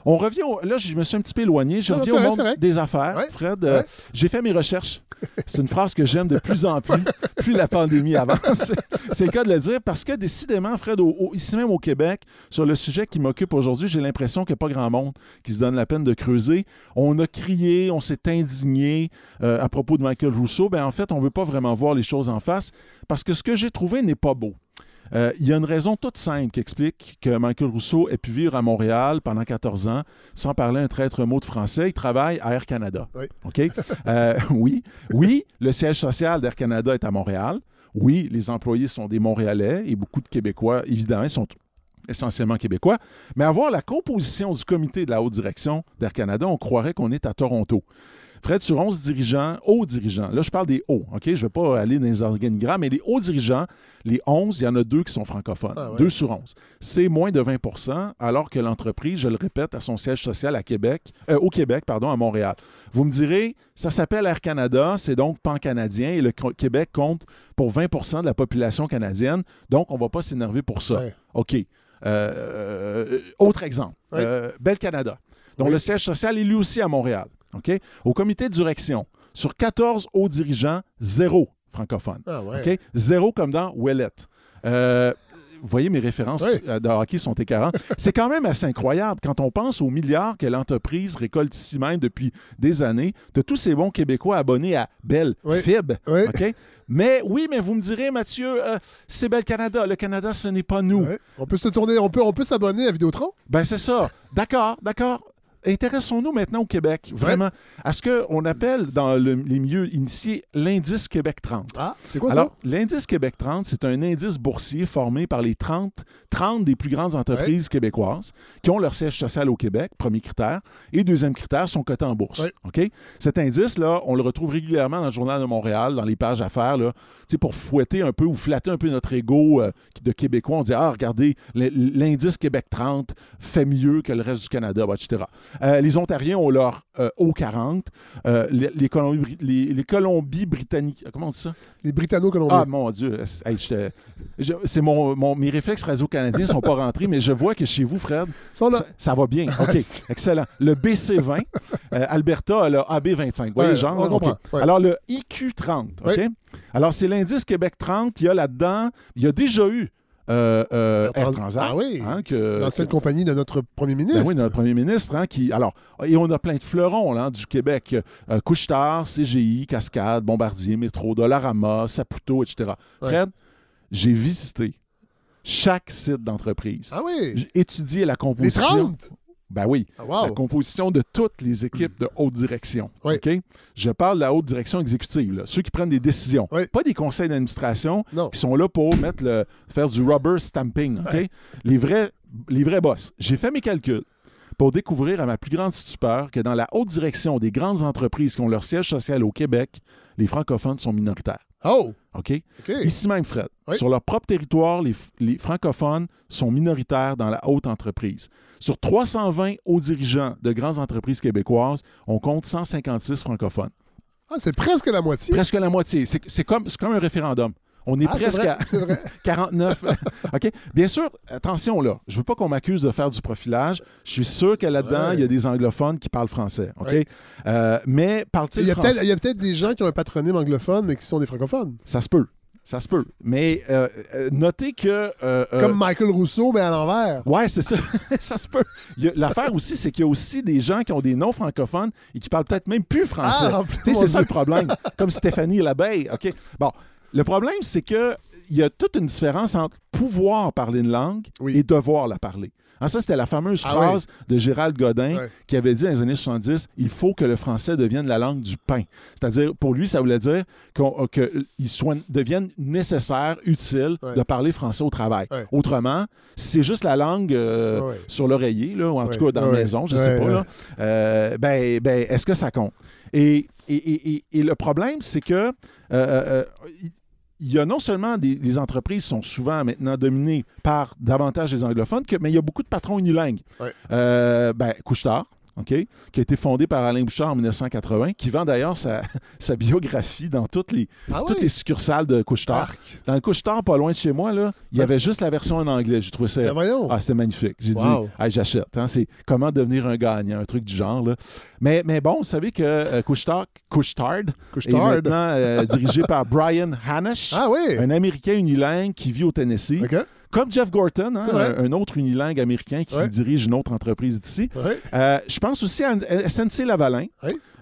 F: On revient, là, je me suis un petit peu éloigné. Je reviens au monde des affaires. Fred, euh, j'ai fait mes recherches. C'est une phrase que j'aime de plus en plus, plus la pandémie avance. C'est le cas de le dire parce que décidément, Fred, ici même au Québec, sur le sujet qui m'occupe aujourd'hui, j'ai l'impression qu'il n'y a pas grand monde qui se donne la peine de creuser. On a crié, on s'est indigné euh, à propos de Michael Rousseau. Ben, en fait, on ne veut pas vraiment voir les choses en face parce que ce que j'ai trouvé n'est pas beau. Euh, il y a une raison toute simple qui explique que Michael Rousseau ait pu vivre à Montréal pendant 14 ans sans parler un traître mot de français. Il travaille à Air Canada. Oui. OK? Euh, oui. Oui, le siège social d'Air Canada est à Montréal. Oui, les employés sont des Montréalais et beaucoup de Québécois, évidemment, sont essentiellement québécois. Mais avoir la composition du comité de la haute direction d'Air Canada, on croirait qu'on est à Toronto. Fred, sur 11 dirigeants, hauts dirigeants, là je parle des hauts, OK? Je ne vais pas aller dans les organigrammes, mais les hauts dirigeants, les 11, il y en a deux qui sont francophones. Ah deux sur 11. C'est moins de 20% alors que l'entreprise, je le répète, a son siège social à Québec, euh, au Québec, pardon, à Montréal. Vous me direz, ça s'appelle Air Canada, c'est donc pan-canadien et le Québec compte pour 20% de la population canadienne, donc on ne va pas s'énerver pour ça. OK. Euh, euh, autre exemple, Bel Canada, dont le siège social est lui aussi à Montréal. Au comité de direction, sur 14 hauts dirigeants, zéro francophone. Ah Zéro comme dans Ouellet. Euh, vous voyez, mes références euh, de hockey sont écœurantes. C'est quand même assez incroyable quand on pense aux milliards que l'entreprise récolte ici même depuis des années, de tous ces bons Québécois abonnés à Belle Fib. Mais oui, mais vous me direz, Mathieu, euh, c'est Belle Canada. Le Canada, ce n'est pas nous.
A: On peut se tourner, on peut, on peut s'abonner à Vidéotron.
F: Ben c'est ça. D'accord, d'accord intéressons-nous maintenant au Québec, vraiment, à ce qu'on appelle dans les milieux initiés l'indice Québec 30.
A: Ah, c'est quoi
F: Alors, l'indice Québec 30, c'est un indice boursier formé par les 30, 30 des plus grandes entreprises québécoises qui ont leur siège social au Québec, premier critère, et deuxième critère, sont cotés en bourse. OK? Cet indice-là, on le retrouve régulièrement dans le Journal de Montréal, dans les pages affaires, là, pour fouetter un peu ou flatter un peu notre ego euh, de Québécois. On dit, ah, regardez, l'indice Québec 30 fait mieux que le reste du Canada, etc. Euh, les Ontariens ont leur euh, O40. Euh, les, les, Colombies, les, Colombies britanniques. Comment on dit ça?
A: Les Britanno-Colombiens.
F: Ah, mon Dieu. c'est mon, mes réflexes radio-canadiens ne sont pas rentrés, mais je vois que chez vous, Fred, ça, va bien. OK, excellent. Le BC20, Alberta a le AB25. Vous voyez, genre? Alors, le IQ30, OK? Alors, c'est l'indice Québec 30. Il y a là-dedans, il y a déjà eu euh, euh, Air Transat.
A: Ah oui, hein, l'ancienne compagnie de notre premier ministre.
F: Ben oui, de notre premier ministre. Hein, qui, alors, et on a plein de fleurons là, du Québec. Euh, Couchetard, CGI, Cascade, Bombardier, Métro, Dollarama, Saputo, etc. Fred, j'ai visité chaque site d'entreprise.
A: Ah oui?
F: J'ai étudié la composition. Les 30? Ben oui, ah, la composition de toutes les équipes de haute direction. Je parle de la haute direction exécutive, ceux qui prennent des décisions, pas des conseils d'administration qui sont là pour mettre le, faire du rubber stamping. Les, vrais, les vrais boss. J'ai fait mes calculs pour découvrir à ma plus grande stupeur que dans la haute direction des grandes entreprises qui ont leur siège social au Québec, les francophones sont minoritaires.
A: Oh!
F: OK? Ici même, Fred. Sur leur propre territoire, les, francophones sont minoritaires dans la haute entreprise. Sur 320 hauts dirigeants de grandes entreprises québécoises, on compte 156 francophones.
A: Ah, c'est presque la moitié.
F: Presque la moitié. C'est comme, comme un référendum. On est ah, presque à 49. OK? Bien sûr, attention là, je veux pas qu'on m'accuse de faire du profilage. Je suis sûr que là-dedans, il y a des anglophones qui parlent français. OK? Euh, mais parle-t-il
A: français? Il y a peut-être des gens qui ont un patronyme anglophone, mais qui sont des francophones.
F: Ça se peut. Ça se peut. Mais euh, euh, notez que.
A: Comme Michael Rousseau, mais à l'envers.
F: Ouais, c'est ça. ça se peut. L'affaire aussi, c'est qu'il y a aussi des gens qui ont des noms francophones et qui parlent peut-être même plus français. Ah, c'est ça le problème. Comme Stéphanie Labeille. OK? Bon, le problème, c'est que il y a toute une différence entre pouvoir parler une langue et devoir la parler. Ah, ça, c'était la fameuse ah phrase de Gérald Godin qui avait dit dans les années 70 il faut que le français devienne la langue du pain. C'est-à-dire, pour lui, ça voulait dire qu'il soit, devienne nécessaire, utile de parler français au travail. Autrement, si c'est juste la langue euh, sur l'oreiller, ou en tout cas dans la maison, je ne sais pas, euh, ben, ben, est-ce que ça compte? Et, et, le problème, c'est que euh, il y a non seulement des, entreprises qui sont souvent maintenant dominées par davantage des anglophones, mais il y a beaucoup de patrons unilingues. Euh, ben, Couchetard, Qui a été fondée par Alain Bouchard en 1980, qui vend d'ailleurs sa, sa, biographie dans toutes les, ah toutes les succursales de Couchetard. Dans le Couchetard, pas loin de chez moi, là, il y avait juste la version en anglais. J'ai trouvé ça.
A: Ben
F: ah, c'est magnifique. J'ai dit, ah, j'achète. Hein, c'est comment devenir un gagnant, un truc du genre. Là. Mais, mais bon, vous savez que euh, Couchetard, est maintenant euh, dirigé par Brian Hanish,
A: ah, oui.
F: un Américain unilingue qui vit au Tennessee. Comme Jeff Gorton, hein, un, autre unilingue américain qui dirige une autre entreprise d'ici. Euh, je pense aussi à SNC Lavalin,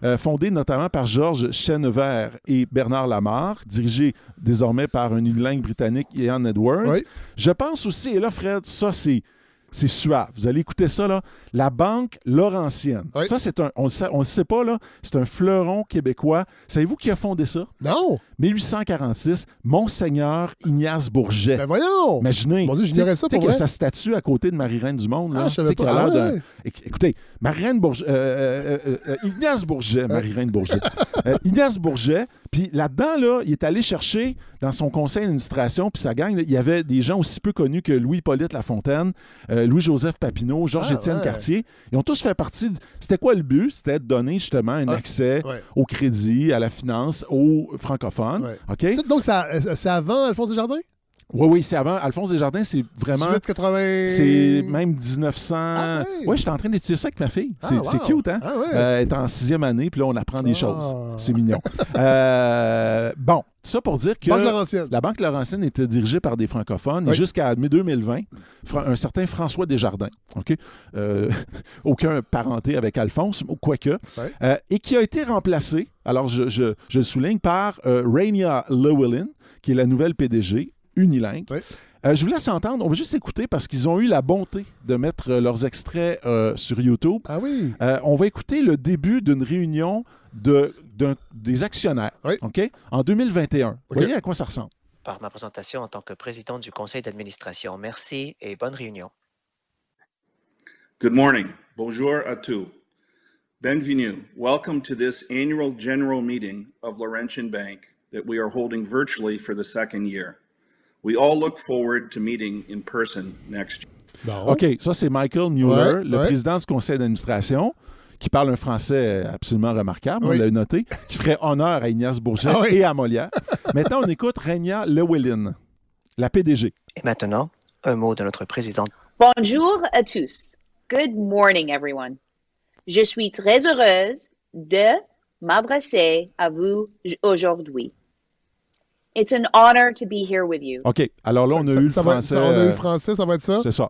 F: euh, fondé notamment par Georges Chenevert et Bernard Lamarre, dirigé désormais par un unilingue britannique, Ian Edwards. Je pense aussi, et là, Fred, ça, c'est c'est suave. Vous allez écouter ça, là. La Banque Laurentienne. Ça, c'est un. On ne le sait pas, là. C'est un fleuron québécois. Savez-vous qui a fondé ça?
A: Non.
F: 1846, Monseigneur Ignace Bourget.
A: Ben voyons!
F: Imaginez.
A: Mon Dieu, j'ignorais ça pour
F: vrai. sa statue à côté de Marie-Reine du Monde. Là.
A: Ah, je savais pas. Ah,
F: Écoutez, Marie-Reine Bourget. Euh, euh, euh, Ignace Bourget, Marie-Reine Bourget. Ignace Bourget, puis là-dedans, là, il est allé chercher dans son conseil d'administration, puis sa gang, il y avait des gens aussi peu connus que Louis-Polyte Lafontaine, Louis-Joseph Papineau, Georges-Étienne ah, Cartier. Ils ont tous fait partie. C'était quoi le but? C'était de donner justement un accès au crédit, à la finance, aux francophones.
A: Donc, c'est avant Alphonse Desjardins?
F: Oui, oui, c'est avant. Alphonse Desjardins, c'est vraiment.
A: 80...
F: C'est même 1900. Ah, oui, j'étais en train d'étudier ça avec ma fille. C'est ah, cute, hein?
A: Ah,
F: euh, elle est en sixième année, puis là, on apprend des choses. C'est mignon. euh, bon, ça pour dire que la Banque Laurentienne était dirigée par des francophones et jusqu'à 2020, un certain François Desjardins, OK? Euh, aucun parenté avec Alphonse, quoique, euh, et qui a été remplacé, alors je, je, je le souligne, par euh, Rainia Llewellyn, qui est la nouvelle PDG, unilingue. Euh, je vous laisse entendre. On va juste écouter parce qu'ils ont eu la bonté de mettre leurs extraits euh, sur YouTube.
A: Ah oui.
F: on va écouter le début d'une réunion de, des actionnaires ok, en 2021. Vous voyez à quoi ça ressemble?
K: Par ma présentation en tant que président du conseil d'administration. Merci et bonne réunion.
L: Good morning. Bonjour à tous. Bienvenue. Welcome to this annual general meeting of Laurentian Bank that we are holding virtually for the second year. We all look forward to meeting in person next year.
F: OK, ça c'est Michael Mueller, le président du conseil d'administration, qui parle un français absolument remarquable, on l'a noté, qui ferait honneur à Ignace Bourget ah et à Molière. Maintenant, on écoute Renia Llewellyn, la PDG.
K: Et maintenant, un mot de notre présidente.
M: Bonjour à tous. Good morning, everyone. Je suis très heureuse de m'adresser à vous aujourd'hui. It's an honor to be here with you.
F: OK. Alors là, on a eu le français.
A: on a eu le français, ça va être ça?
F: C'est ça.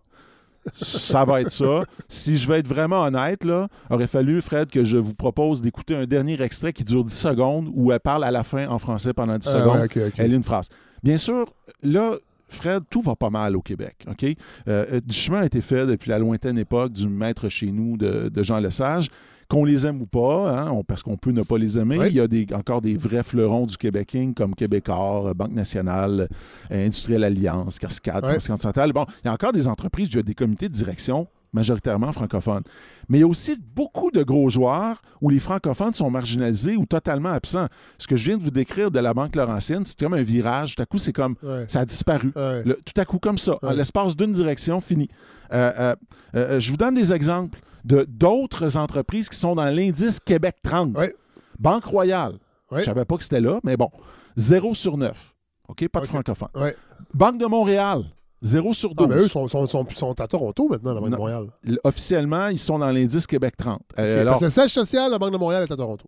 F: Ça va être ça. Si je veux être vraiment honnête, là, aurait fallu, Fred, que je vous propose d'écouter un dernier extrait qui dure 10 secondes où elle parle à la fin en français pendant 10 ah, secondes. Elle lit une phrase. Bien sûr, là, Fred, tout va pas mal au Québec. OK? Euh, euh, du chemin a été fait depuis la lointaine époque du maître chez nous de, de Jean Lesage qu'on les aime ou pas, hein, parce qu'on peut ne pas les aimer. Il y a des, encore des vrais fleurons du Québécois comme Québécois, Banque nationale, euh, Industrielle Alliance, Cascade, ouais. Bon, il y a encore des entreprises, il y a des comités de direction majoritairement francophones. Mais il y a aussi beaucoup de gros joueurs où les francophones sont marginalisés ou totalement absents. Ce que je viens de vous décrire de la Banque Laurentienne, c'est comme un virage. Tout à coup, c'est comme ça a disparu. tout à coup, comme ça, l'espace d'une direction, fini. Euh, euh, je vous donne des exemples de d'autres entreprises qui sont dans l'indice Québec 30. Banque Royale. Je ne savais pas que c'était là, mais bon. 0 sur 9. OK? Pas de francophone. Banque de Montréal. 0 sur 12. Ah,
A: eux sont, sont, sont, à Toronto maintenant, la Banque de Montréal.
F: Officiellement, ils sont dans l'indice Québec 30.
A: Euh, parce que le siège social de la Banque de Montréal est à Toronto.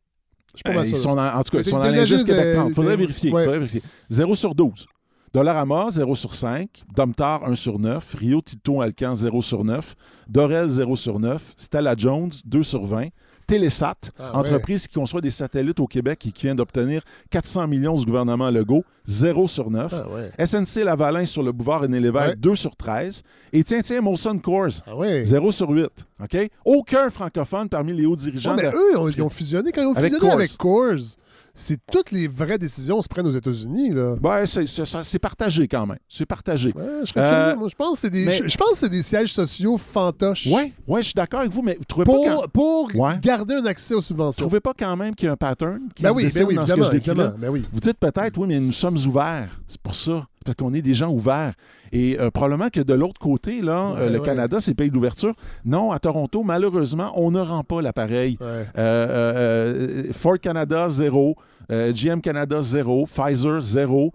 F: Je pas euh, ils sont en tout cas, ils sont dans l'indice Québec 30. Il faudrait, vérifier, faudrait vérifier. 0 sur 12. Dollarama, 0 sur 5. Domtar, 1 sur 9. Rio Tito Alcan, 0 sur 9. Dorel, 0 sur 9. Stella Jones, 2 sur 20. Télésat, ah entreprise qui conçoit des satellites au Québec et qui vient d'obtenir 400 millions du gouvernement Legault, 0 sur 9. Ah SNC Lavalin sur le boulevard René Lévesque, 2 sur 13. Et tiens, tiens, Molson Coors, 0 ah sur 8. OK? Aucun francophone parmi les hauts dirigeants.
A: mais eux, ils ont fusionné quand ils ont fusionné avec Coors c'est toutes les vraies décisions se prennent aux États-Unis. Là.
F: Ouais, c'est partagé quand même. C'est partagé.
A: je, euh, Moi, je pense que c'est des, je, pense que c'est des sièges sociaux fantoches.
F: Oui, ouais, je suis d'accord avec vous, mais vous trouvez
A: pour,
F: pas
A: Pour garder un accès aux subventions.
F: Vous trouvez pas quand même qu'il y a un pattern qui
A: ben
F: se
A: oui,
F: dessine
A: ben oui,
F: dans ce que je décris
A: ben oui.
F: Vous dites peut-être, oui, mais nous sommes ouverts. C'est pour ça. Parce qu'on est des gens ouverts. Et euh, probablement que de l'autre côté, là, euh, le Canada, c'est le pays d'ouverture. Non, à Toronto, malheureusement, on ne rend pas l'appareil. Ford Canada, zéro. GM Canada, zéro. Pfizer, zéro.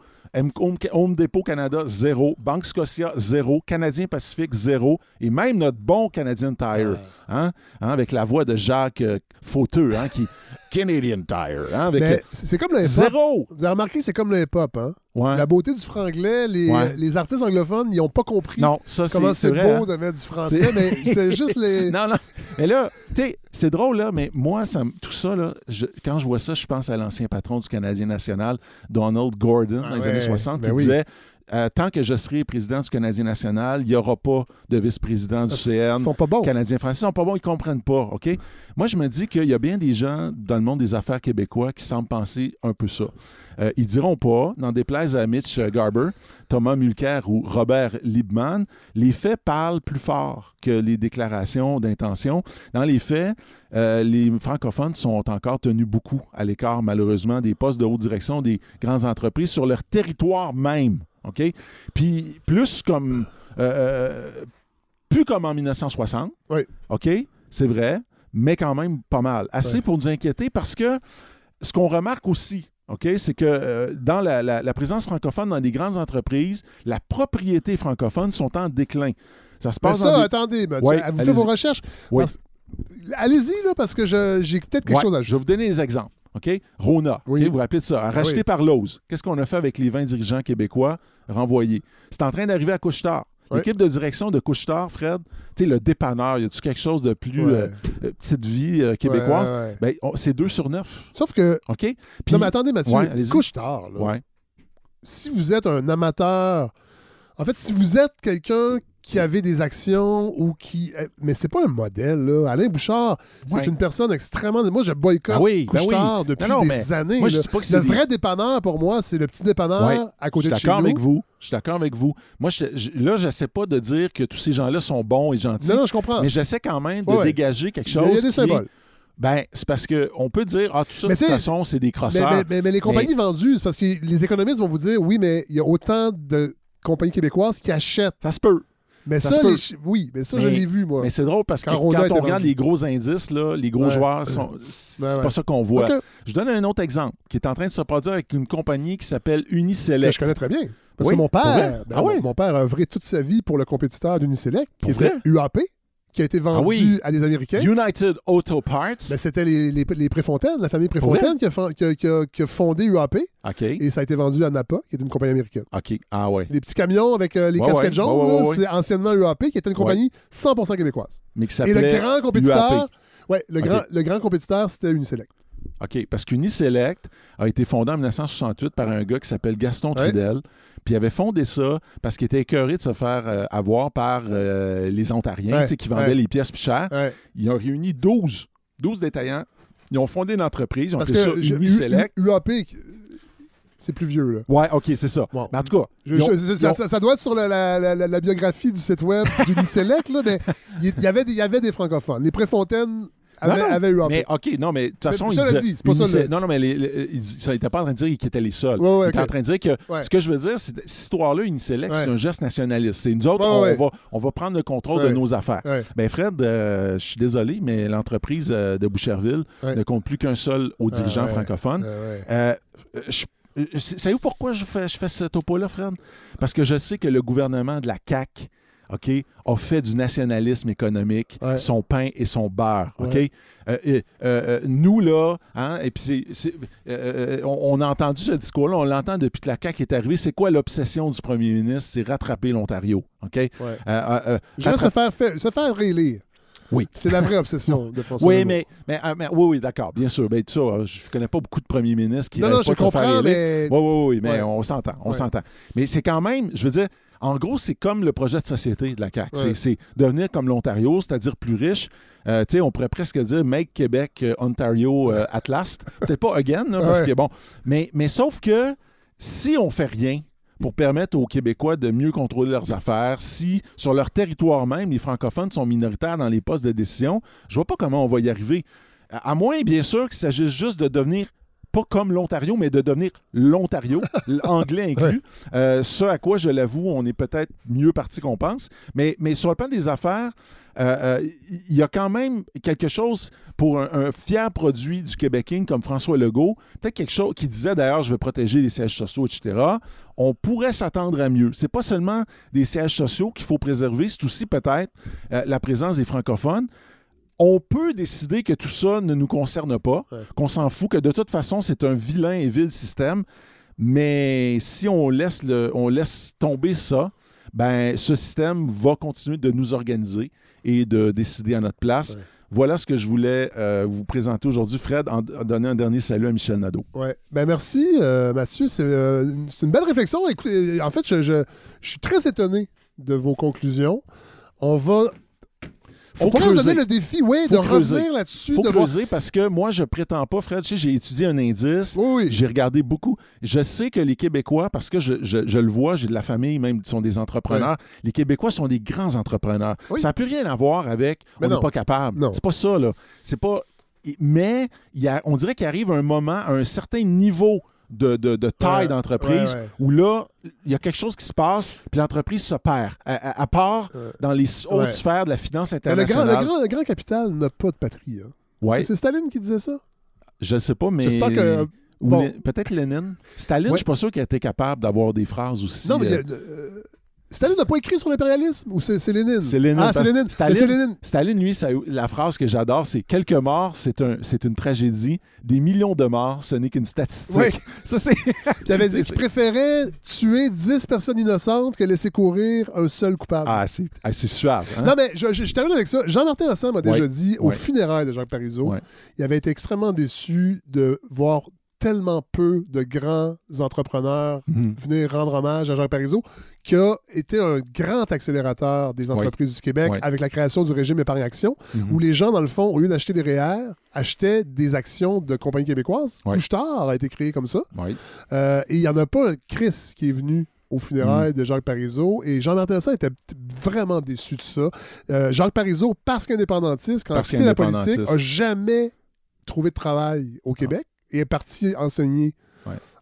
F: Home Depot Canada, zéro. Banque Scotia, zéro. Canadien Pacifique, zéro. Et même notre bon Canadian Tire, hein, hein, avec la voix de Jacques euh, Fauteux, hein, qui. Canadian Tire. Hein,
A: c'est comme le Zéro! Vous avez remarqué, c'est comme le hip-hop. Hein? La beauté du franglais, les, artistes anglophones, ils n'ont pas compris comment c'est beau hein. de mettre du français, mais c'est juste les.
F: Non, non. Mais là, tu sais, c'est drôle, là, mais moi, ça, tout ça, là, quand je vois ça, je pense à l'ancien patron du Canadien national, Donald Gordon, dans les ah années 60, qui ben disait euh, tant que je serai président du Canadien national, il n'y aura pas de vice-président du CN.
A: Ils sont pas bons.
F: Canadien français. Ils sont pas bons, ils ne comprennent pas. OK? Moi, je me dis qu'il y a bien des gens dans le monde des affaires québécois qui semblent penser un peu ça. Euh, ils diront pas, n'en déplaise à Mitch Garber, Thomas Mulcair ou Robert Liebman, les faits parlent plus fort que les déclarations d'intention. Dans les faits, euh, les francophones sont encore tenus beaucoup à l'écart, malheureusement, des postes de haute direction des grandes entreprises sur leur territoire même. OK? Puis plus comme. Euh, euh, plus comme en 1960.
A: Oui.
F: OK? C'est vrai, mais quand même pas mal. Assez pour nous inquiéter parce que ce qu'on remarque aussi, OK, c'est que euh, dans la, présence francophone dans les grandes entreprises, la propriété francophone sont en déclin. Ça se passe.
A: Mais ça, attendez, vous faites vos recherches. Allez-y, là, parce que j'ai peut-être quelque chose à ajouter.
F: Je vais vous donner des exemples. OK? Rona, vous vous rappelez de ça, racheté par Lowe's. Qu'est-ce qu'on a fait avec les 20 dirigeants québécois renvoyés? C'est en train d'arriver à Couchetard. L'équipe de direction de Couchetard, Fred, tu sais, le dépanneur, y a-tu quelque chose de plus euh, euh, petite vie euh, québécoise? Ben, c'est deux sur neuf.
A: Sauf que.
F: OK?
A: Puis, non, mais attendez, Mathieu. Couchetard, là, si vous êtes un amateur. En fait, si vous êtes quelqu'un qui avait des actions ou qui. Eh, mais c'est pas un modèle, là. Alain Bouchard, c'est une personne extrêmement. Moi, je boycotte ah oui, ben depuis des années. Moi, je pas que le vrai dépanneur, pour moi, c'est le petit dépanneur à côté de chez nous.
F: avec vous. Je suis d'accord avec vous. Moi, je, là, je sais pas de dire que tous ces gens-là sont bons et gentils.
A: Non, non, je comprends.
F: Mais j'essaie quand même de dégager quelque chose. Il y a des symboles. Ben, c'est parce qu'on peut dire, ah, tout ça, de toute façon, c'est des crosseurs.
A: Mais, mais les compagnies vendues, c'est parce que les économistes vont vous dire, oui, mais il y a autant de compagnies québécoises qui achètent.
F: Ça se peut.
A: Mais ça, oui, mais ça, je l'ai vu, moi.
F: Mais c'est drôle parce que quand, on regarde les gros indices, là, les gros joueurs, c'est pas ça qu'on voit. Je donne un autre exemple qui est en train de se produire avec une compagnie qui s'appelle Uniselect.
A: je connais très bien. Parce que mon père, ben, ah mon père a œuvré toute sa vie pour le compétiteur d'Uniselect, qui était UAP qui a été ah vendu à des Américains.
F: United Auto Parts.
A: Ben, c'était les, les, les, Préfontaine, la famille Préfontaine qui a, qui, a, qui, a, fondé UAP.
F: OK.
A: Et ça a été vendu à Napa, qui est une compagnie américaine.
F: OK. Ah ouais.
A: Les petits camions avec euh, les casquettes jaunes, c'est anciennement UAP, qui était une compagnie 100% québécoise.
F: Mais qui
A: Et le grand compétiteur, ouais, le, grand, le grand compétiteur, c'était Uniselect.
F: OK. Parce qu'Uniselect a été fondé en 1968 par un gars qui s'appelle Gaston Trudel. Puis il avait fondé ça parce qu'il était écœuré de se faire euh, avoir par euh, les Ontariens qui vendaient les pièces plus chères. Ils ont réuni 12, 12 détaillants. Ils ont fondé une entreprise. Ils ont fait ça Uniselect.
A: UAP, c'est plus vieux, là.
F: Ouais, OK, c'est ça. Mais en tout
A: cas... ça, doit être sur la, biographie du site web d'Uniselect, là, mais il y, avait il y avait des francophones. Les Préfontaines avait, eu
F: Mais OK, non, mais de toute façon, il
A: disait, pas ça,
F: non, non, mais il n'était pas en train de dire qu'ils étaient les seuls. il était en train de dire que ce que je veux dire, c'est cette histoire-là, Uniselect, c'est un geste nationaliste. C'est nous autres, on, va, on va prendre le contrôle de nos affaires. Ben Fred, euh, je suis désolé, mais l'entreprise euh, de Boucherville ne compte plus qu'un seul aux ah, dirigeants francophones. Euh, savez-vous pourquoi je fais, je fais ce topo-là, Fred? Parce que je sais que le gouvernement de la CAQ OK, a fait du nationalisme économique son pain et son beurre. OK? Euh, euh, euh, nous, là, hein, et puis on, a entendu ce discours-là, on l'entend depuis que la CAQ est arrivée. C'est quoi l'obsession du premier ministre? C'est rattraper l'Ontario. OK?
A: se faire, se faire réélire.
F: Oui.
A: C'est la vraie obsession de François
F: Oui, mais, mais, oui, oui, d'accord, bien sûr. Ben, je ne connais pas beaucoup de premiers ministres qui
A: non, non, je comprends,
F: mais... Oui, oui, oui, mais on s'entend, on s'entend. Mais c'est quand même, je veux dire, en gros, c'est comme le projet de société de la CAQ. C'est devenir comme l'Ontario, c'est-à-dire plus riche. Euh, on pourrait presque dire Make Québec, euh, Ontario euh, at last. Peut-être pas again, parce que bon. Mais, mais sauf que si on fait rien pour permettre aux Québécois de mieux contrôler leurs affaires, si sur leur territoire même, les francophones sont minoritaires dans les postes de décision, je vois pas comment on va y arriver. À moins, bien sûr, qu'il s'agisse juste de devenir pas comme l'Ontario, mais de devenir l'Ontario, l'anglais inclus. Euh, ce à quoi, je l'avoue, on est peut-être mieux parti qu'on pense. Mais, mais sur le plan des affaires, euh, euh, il y a quand même quelque chose pour un, fier produit du Québec comme François Legault, peut-être quelque chose qui disait d'ailleurs je vais protéger les sièges sociaux, etc. On pourrait s'attendre à mieux. C'est pas seulement des sièges sociaux qu'il faut préserver, c'est aussi peut-être la présence des francophones on peut décider que tout ça ne nous concerne pas, qu'on s'en fout, que de toute façon, c'est un vilain et vil système. Mais si on laisse, le, on laisse tomber ça, ben, ce système va continuer de nous organiser et de décider à notre place. Voilà ce que je voulais euh, vous présenter aujourd'hui. Fred, en, donner un dernier salut à Michel Nadeau.
A: Ouais. Ben merci, euh, Mathieu. Euh, c'est une belle réflexion. en fait, je, je, suis très étonné de vos conclusions. On va faut on pourrait donner le défi, oui, de revenir là-dessus.
F: Faut creuser parce que moi, je prétends pas, Fred, j'ai étudié un indice, oui. j'ai regardé beaucoup. Je sais que les Québécois, parce que je, je, le vois, j'ai de la famille, même, qui sont des entrepreneurs, les Québécois sont des grands entrepreneurs. Ça n'a plus rien à voir avec on n'est pas capable. C'est pas ça, là. C'est pas... Mais y a, on dirait qu'il arrive un moment, à un certain niveau de, taille d'entreprise où là, il y a quelque chose qui se passe, puis l'entreprise se perd. À, part dans les hautes sphères de la finance internationale.
A: Le grand, le, grand, capital n'a pas de patrie. Hein. C'est Staline qui disait ça?
F: Je ne sais pas, mais. que. Peut-être Lénine. Staline, je ne suis pas sûr qu'il été capable d'avoir des phrases aussi.
A: Non, mais euh, euh, Staline n'a pas écrit sur l'impérialisme ou c'est Lénine?
F: C'est Lénine.
A: Ah, c'est Lénine.
F: Staline, Staline, lui, la phrase que j'adore, c'est quelques morts, c'est un, une tragédie. Des millions de morts, ce n'est qu'une statistique. Oui.
A: Ça, c'est. il avait dit qu'il préférait tuer 10 personnes innocentes que laisser courir un seul coupable.
F: Ah, c'est ah, suave. Hein?
A: Non, mais je, je, termine avec ça. Jean-Martin Hassan m'a déjà dit, au funérailles de Jacques Parizeau, il avait été extrêmement déçu de voir tellement peu de grands entrepreneurs mhm. venir rendre hommage à Jean Parizeau, qui a été un grand accélérateur des entreprises du Québec avec la création du régime épargne-action, mhm. où les gens, dans le fond, au lieu d'acheter des REER, achetaient des actions de compagnies québécoises. Ouais. a été créé comme ça. Euh, et il n'y en a pas un Chris qui est venu aux funérailles mhm. de Jacques Parizeau. Et Jean-Martin était vraiment déçu de ça. Euh, Jacques Parizeau, parce qu'indépendantiste, quand il a quitté la politique, a jamais trouvé de travail au Québec et est parti enseigner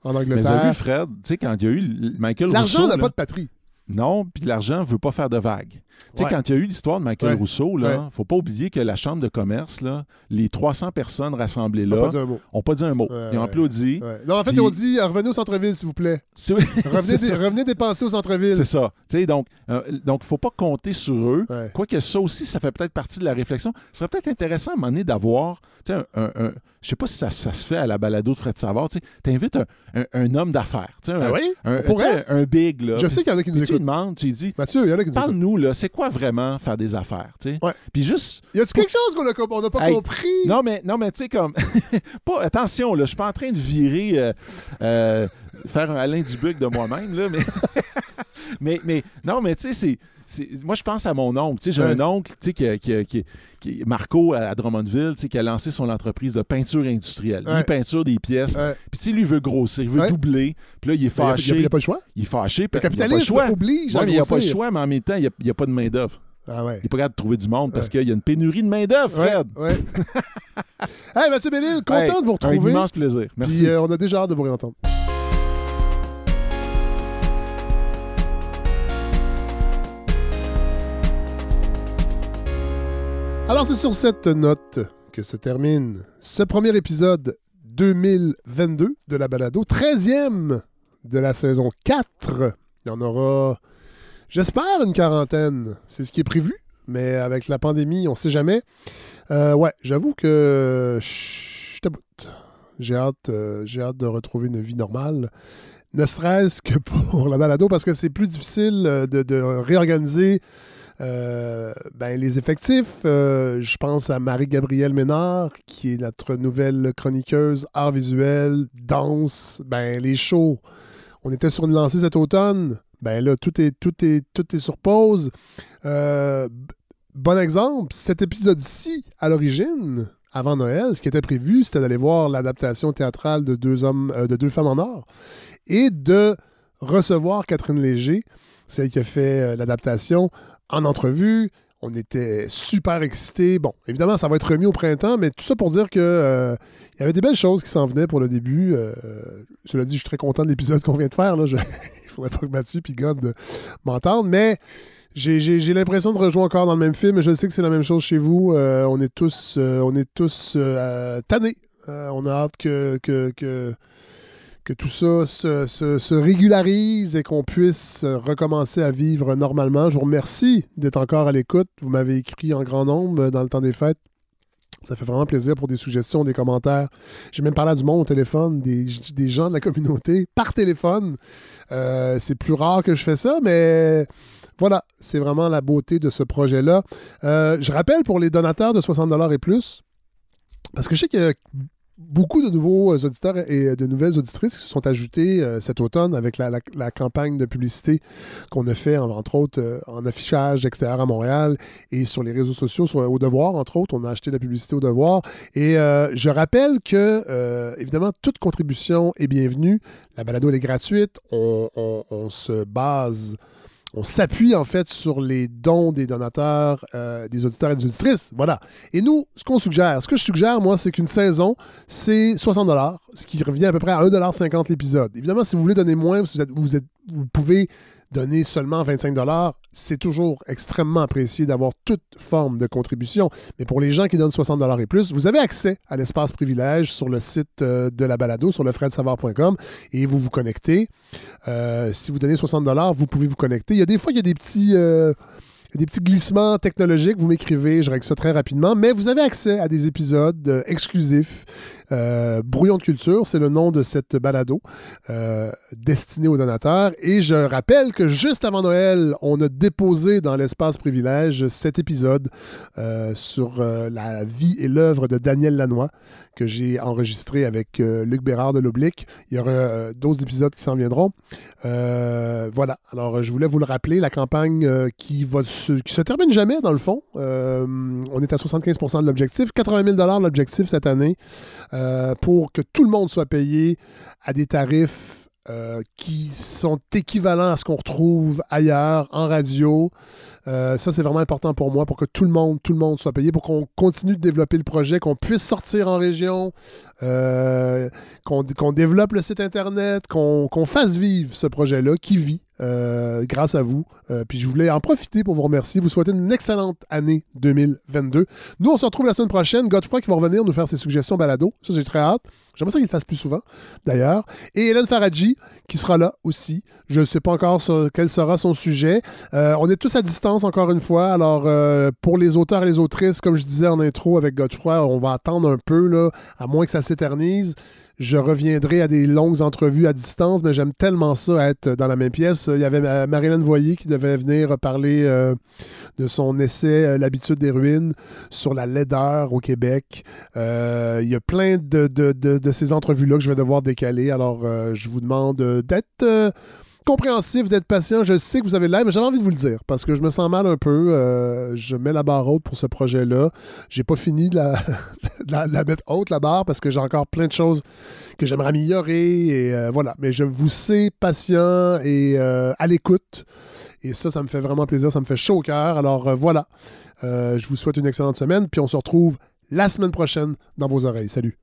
A: en Angleterre.
F: Mais vu, Fred, tu sais, quand il y a eu Michael.
A: L'argent n'a pas de patrie.
F: Non, puis l'argent ne veut pas faire de vagues. Tu sais, quand il y a eu l'histoire de Michael Rousseau, il ne faut pas oublier que la Chambre de commerce, là, les 300 personnes rassemblées là, n'ont pas dit un mot. ils ont applaudi.
A: Non, en fait, ils ont dit revenez au centre-ville, s'il vous plaît. revenez, revenez, dépenser au centre-ville.
F: C'est ça. donc, il euh, ne faut pas compter sur eux. Quoique ça aussi, ça fait peut-être partie de la réflexion. Ce serait peut-être intéressant à un moment donné d'avoir un, un, je sais pas si ça, se fait à la balado de Fred Savard. Tu invites un, un, homme d'affaires. Un,
A: ah oui?
F: un, un, big. Là.
A: Je sais qu'il y en a qui nous écoutent.
F: Tu demandes, tu dis
A: Mathieu, il y en a qui nous
F: Parle-nous, c'est quoi vraiment faire des affaires? Ouais. Puis juste.
A: Y a-tu quelque chose qu'on n'a pas compris?
F: Non, mais, non, mais tu sais, comme. pas, attention, là, je suis pas en train de virer. Euh, euh, faire un Alain Dubuc de moi-même, là, mais. mais, mais, non, mais tu sais, c'est moi, je pense à mon oncle. J'ai un oncle qui, qui, qui, qui, Marco à Drummondville, qui a lancé son entreprise de peinture industrielle. Lui, peinture des pièces. Puis, lui, il veut grossir, il veut doubler. Puis là, il est fâché.
A: Il n'y a, pas le choix?
F: Il est fâché.
A: Le capitalisme oblige
F: ouais, mais il n'y a pas le choix, mais en même temps, il n'y a, pas de main-d'œuvre.
A: Ah ouais.
F: Il n'est pas capable de trouver du monde parce qu'il y a une pénurie de main-d'œuvre, Fred.
A: Ouais. hey, Mathieu Bellil, content de vous retrouver.
F: Un immense plaisir. Merci.
A: Puis, euh, on a déjà hâte de vous réentendre. Alors c'est sur cette note que se termine ce premier épisode 2022 de la balado, 13e de la saison 4. Il y en aura, j'espère, une quarantaine. C'est ce qui est prévu, mais avec la pandémie, on ne sait jamais. Euh, ouais, j'avoue que je J'ai hâte, euh, j'ai hâte de retrouver une vie normale ne serait-ce que pour la balado, parce que c'est plus difficile euh, de réorganiser euh, ben, les effectifs, euh, je pense à Marie-Gabrielle Ménard, qui est notre nouvelle chroniqueuse art visuel, danse, ben, les shows. On était sur une lancée cet automne. Ben là, tout est, tout est, tout est sur pause. Euh, bon exemple, cet épisode-ci, à l'origine, avant Noël, ce qui était prévu, c'était d'aller voir l'adaptation théâtrale de deux hommes, de deux femmes en or et de recevoir Catherine Léger, celle qui a fait l'adaptation, en entrevue. on était super excités. Bon, évidemment, ça va être remis au printemps, mais tout ça pour dire que euh, il y avait des belles choses qui s'en venaient pour le début. Euh, cela dit, je suis très content de l'épisode qu'on vient de faire. Là. il faudrait pas que Mathieu et God m'entendent, mais j'ai l'impression de rejouer encore dans le même film. Je sais que c'est la même chose chez vous. on est tous, on est tous tannés. on a hâte que, que, que que tout ça se, régularise et qu'on puisse recommencer à vivre normalement. Je vous remercie d'être encore à l'écoute. Vous m'avez écrit en grand nombre dans le temps des fêtes. Ça fait vraiment plaisir pour des suggestions, des commentaires. J'ai même parlé à du monde au téléphone, des, gens de la communauté, par téléphone. Euh, c'est plus rare que je fais ça, mais voilà, c'est vraiment la beauté de ce projet-là. Euh, je rappelle pour les donateurs de 60 et plus, parce que je sais que beaucoup de nouveaux euh, auditeurs et euh, de nouvelles auditrices se sont ajoutés euh, cet automne avec la, campagne de publicité qu'on a fait, entre autres, en affichage extérieur à Montréal et sur les réseaux sociaux, sur, au Devoir, entre autres. On a acheté la publicité au Devoir. Et je rappelle que, évidemment, toute contribution est bienvenue. La balado, elle est gratuite. on se base on s'appuie en fait sur les dons des donateurs, euh, des auditeurs et des auditrices. Voilà. Et nous, ce qu'on suggère, ce que je suggère, moi, c'est qu'une saison, c'est 60 ce qui revient à peu près à 1,50 l'épisode. Évidemment, si vous voulez donner moins, vous, pouvez donner seulement 25 c'est toujours extrêmement apprécié d'avoir toute forme de contribution. Mais pour les gens qui donnent 60 et plus, vous avez accès à l'espace privilège sur le site euh, de la balado, sur le savoir.com et vous vous connectez. Euh, si vous donnez 60 vous pouvez vous connecter. Il y a des fois, il y a des petits... Euh, des petits glissements technologiques, vous m'écrivez, je règle ça très rapidement, mais vous avez accès à des épisodes exclusifs euh, Brouillon de culture, c'est le nom de cette balado euh, destinée aux donateurs. Et je rappelle que juste avant Noël, on a déposé dans l'espace privilège cet épisode euh, sur la vie et l'œuvre de Daniel Lanois que j'ai enregistré avec Luc Bérard de l'Oblique. Il y aura d'autres épisodes qui s'en viendront. voilà. Alors, je voulais vous le rappeler, la campagne qui va se, termine jamais, dans le fond. on est à 75% de l'objectif. 80 000 l'objectif cette année. Pour que tout le monde soit payé à des tarifs euh, qui sont équivalents à ce qu'on retrouve ailleurs en radio. Euh, ça, c'est vraiment important pour moi, pour que tout le monde, tout le monde soit payé, pour qu'on continue de développer le projet, qu'on puisse sortir en région, qu'on développe le site Internet, qu'on fasse vivre ce projet-là qui vit euh, grâce à vous. Euh, puis je voulais en profiter pour vous remercier, vous souhaiter une excellente année 2022. Nous, on se retrouve la semaine prochaine. Godfrey qui va revenir nous faire ses suggestions balado. Ça, j'ai très hâte. J'aimerais ça qu'il le fasse plus souvent, d'ailleurs. Et Hélène Faradji, qui sera là aussi. Je ne sais pas encore quel sera son sujet. Euh, on est tous à distance, encore une fois. Alors, pour les auteurs et les autrices, comme je disais en intro avec Godfrey, on va attendre un peu, là, à moins que ça s'éternise je reviendrai à des longues entrevues à distance, mais j'aime tellement ça être dans la même pièce. Il y avait Marilyn Voyer qui devait venir parler euh, de son essai euh, L'habitude des ruines sur la laideur au Québec. Euh, il y a plein de, de ces entrevues-là que je vais devoir décaler. Alors, je vous demande d'être compréhensif, d'être patient. Je sais que vous avez l'air, mais j'avais envie de vous le dire parce que je me sens mal un peu. Euh, je mets la barre haute pour ce projet-là. J'ai pas fini de la, mettre haute, la barre, parce que j'ai encore plein de choses que j'aimerais améliorer. Et euh, voilà. Mais je vous sais patient et euh, à l'écoute. Et ça, ça me fait vraiment plaisir. Ça me fait chaud au cœur. Alors voilà. je vous souhaite une excellente semaine. Puis on se retrouve la semaine prochaine dans vos oreilles. Salut.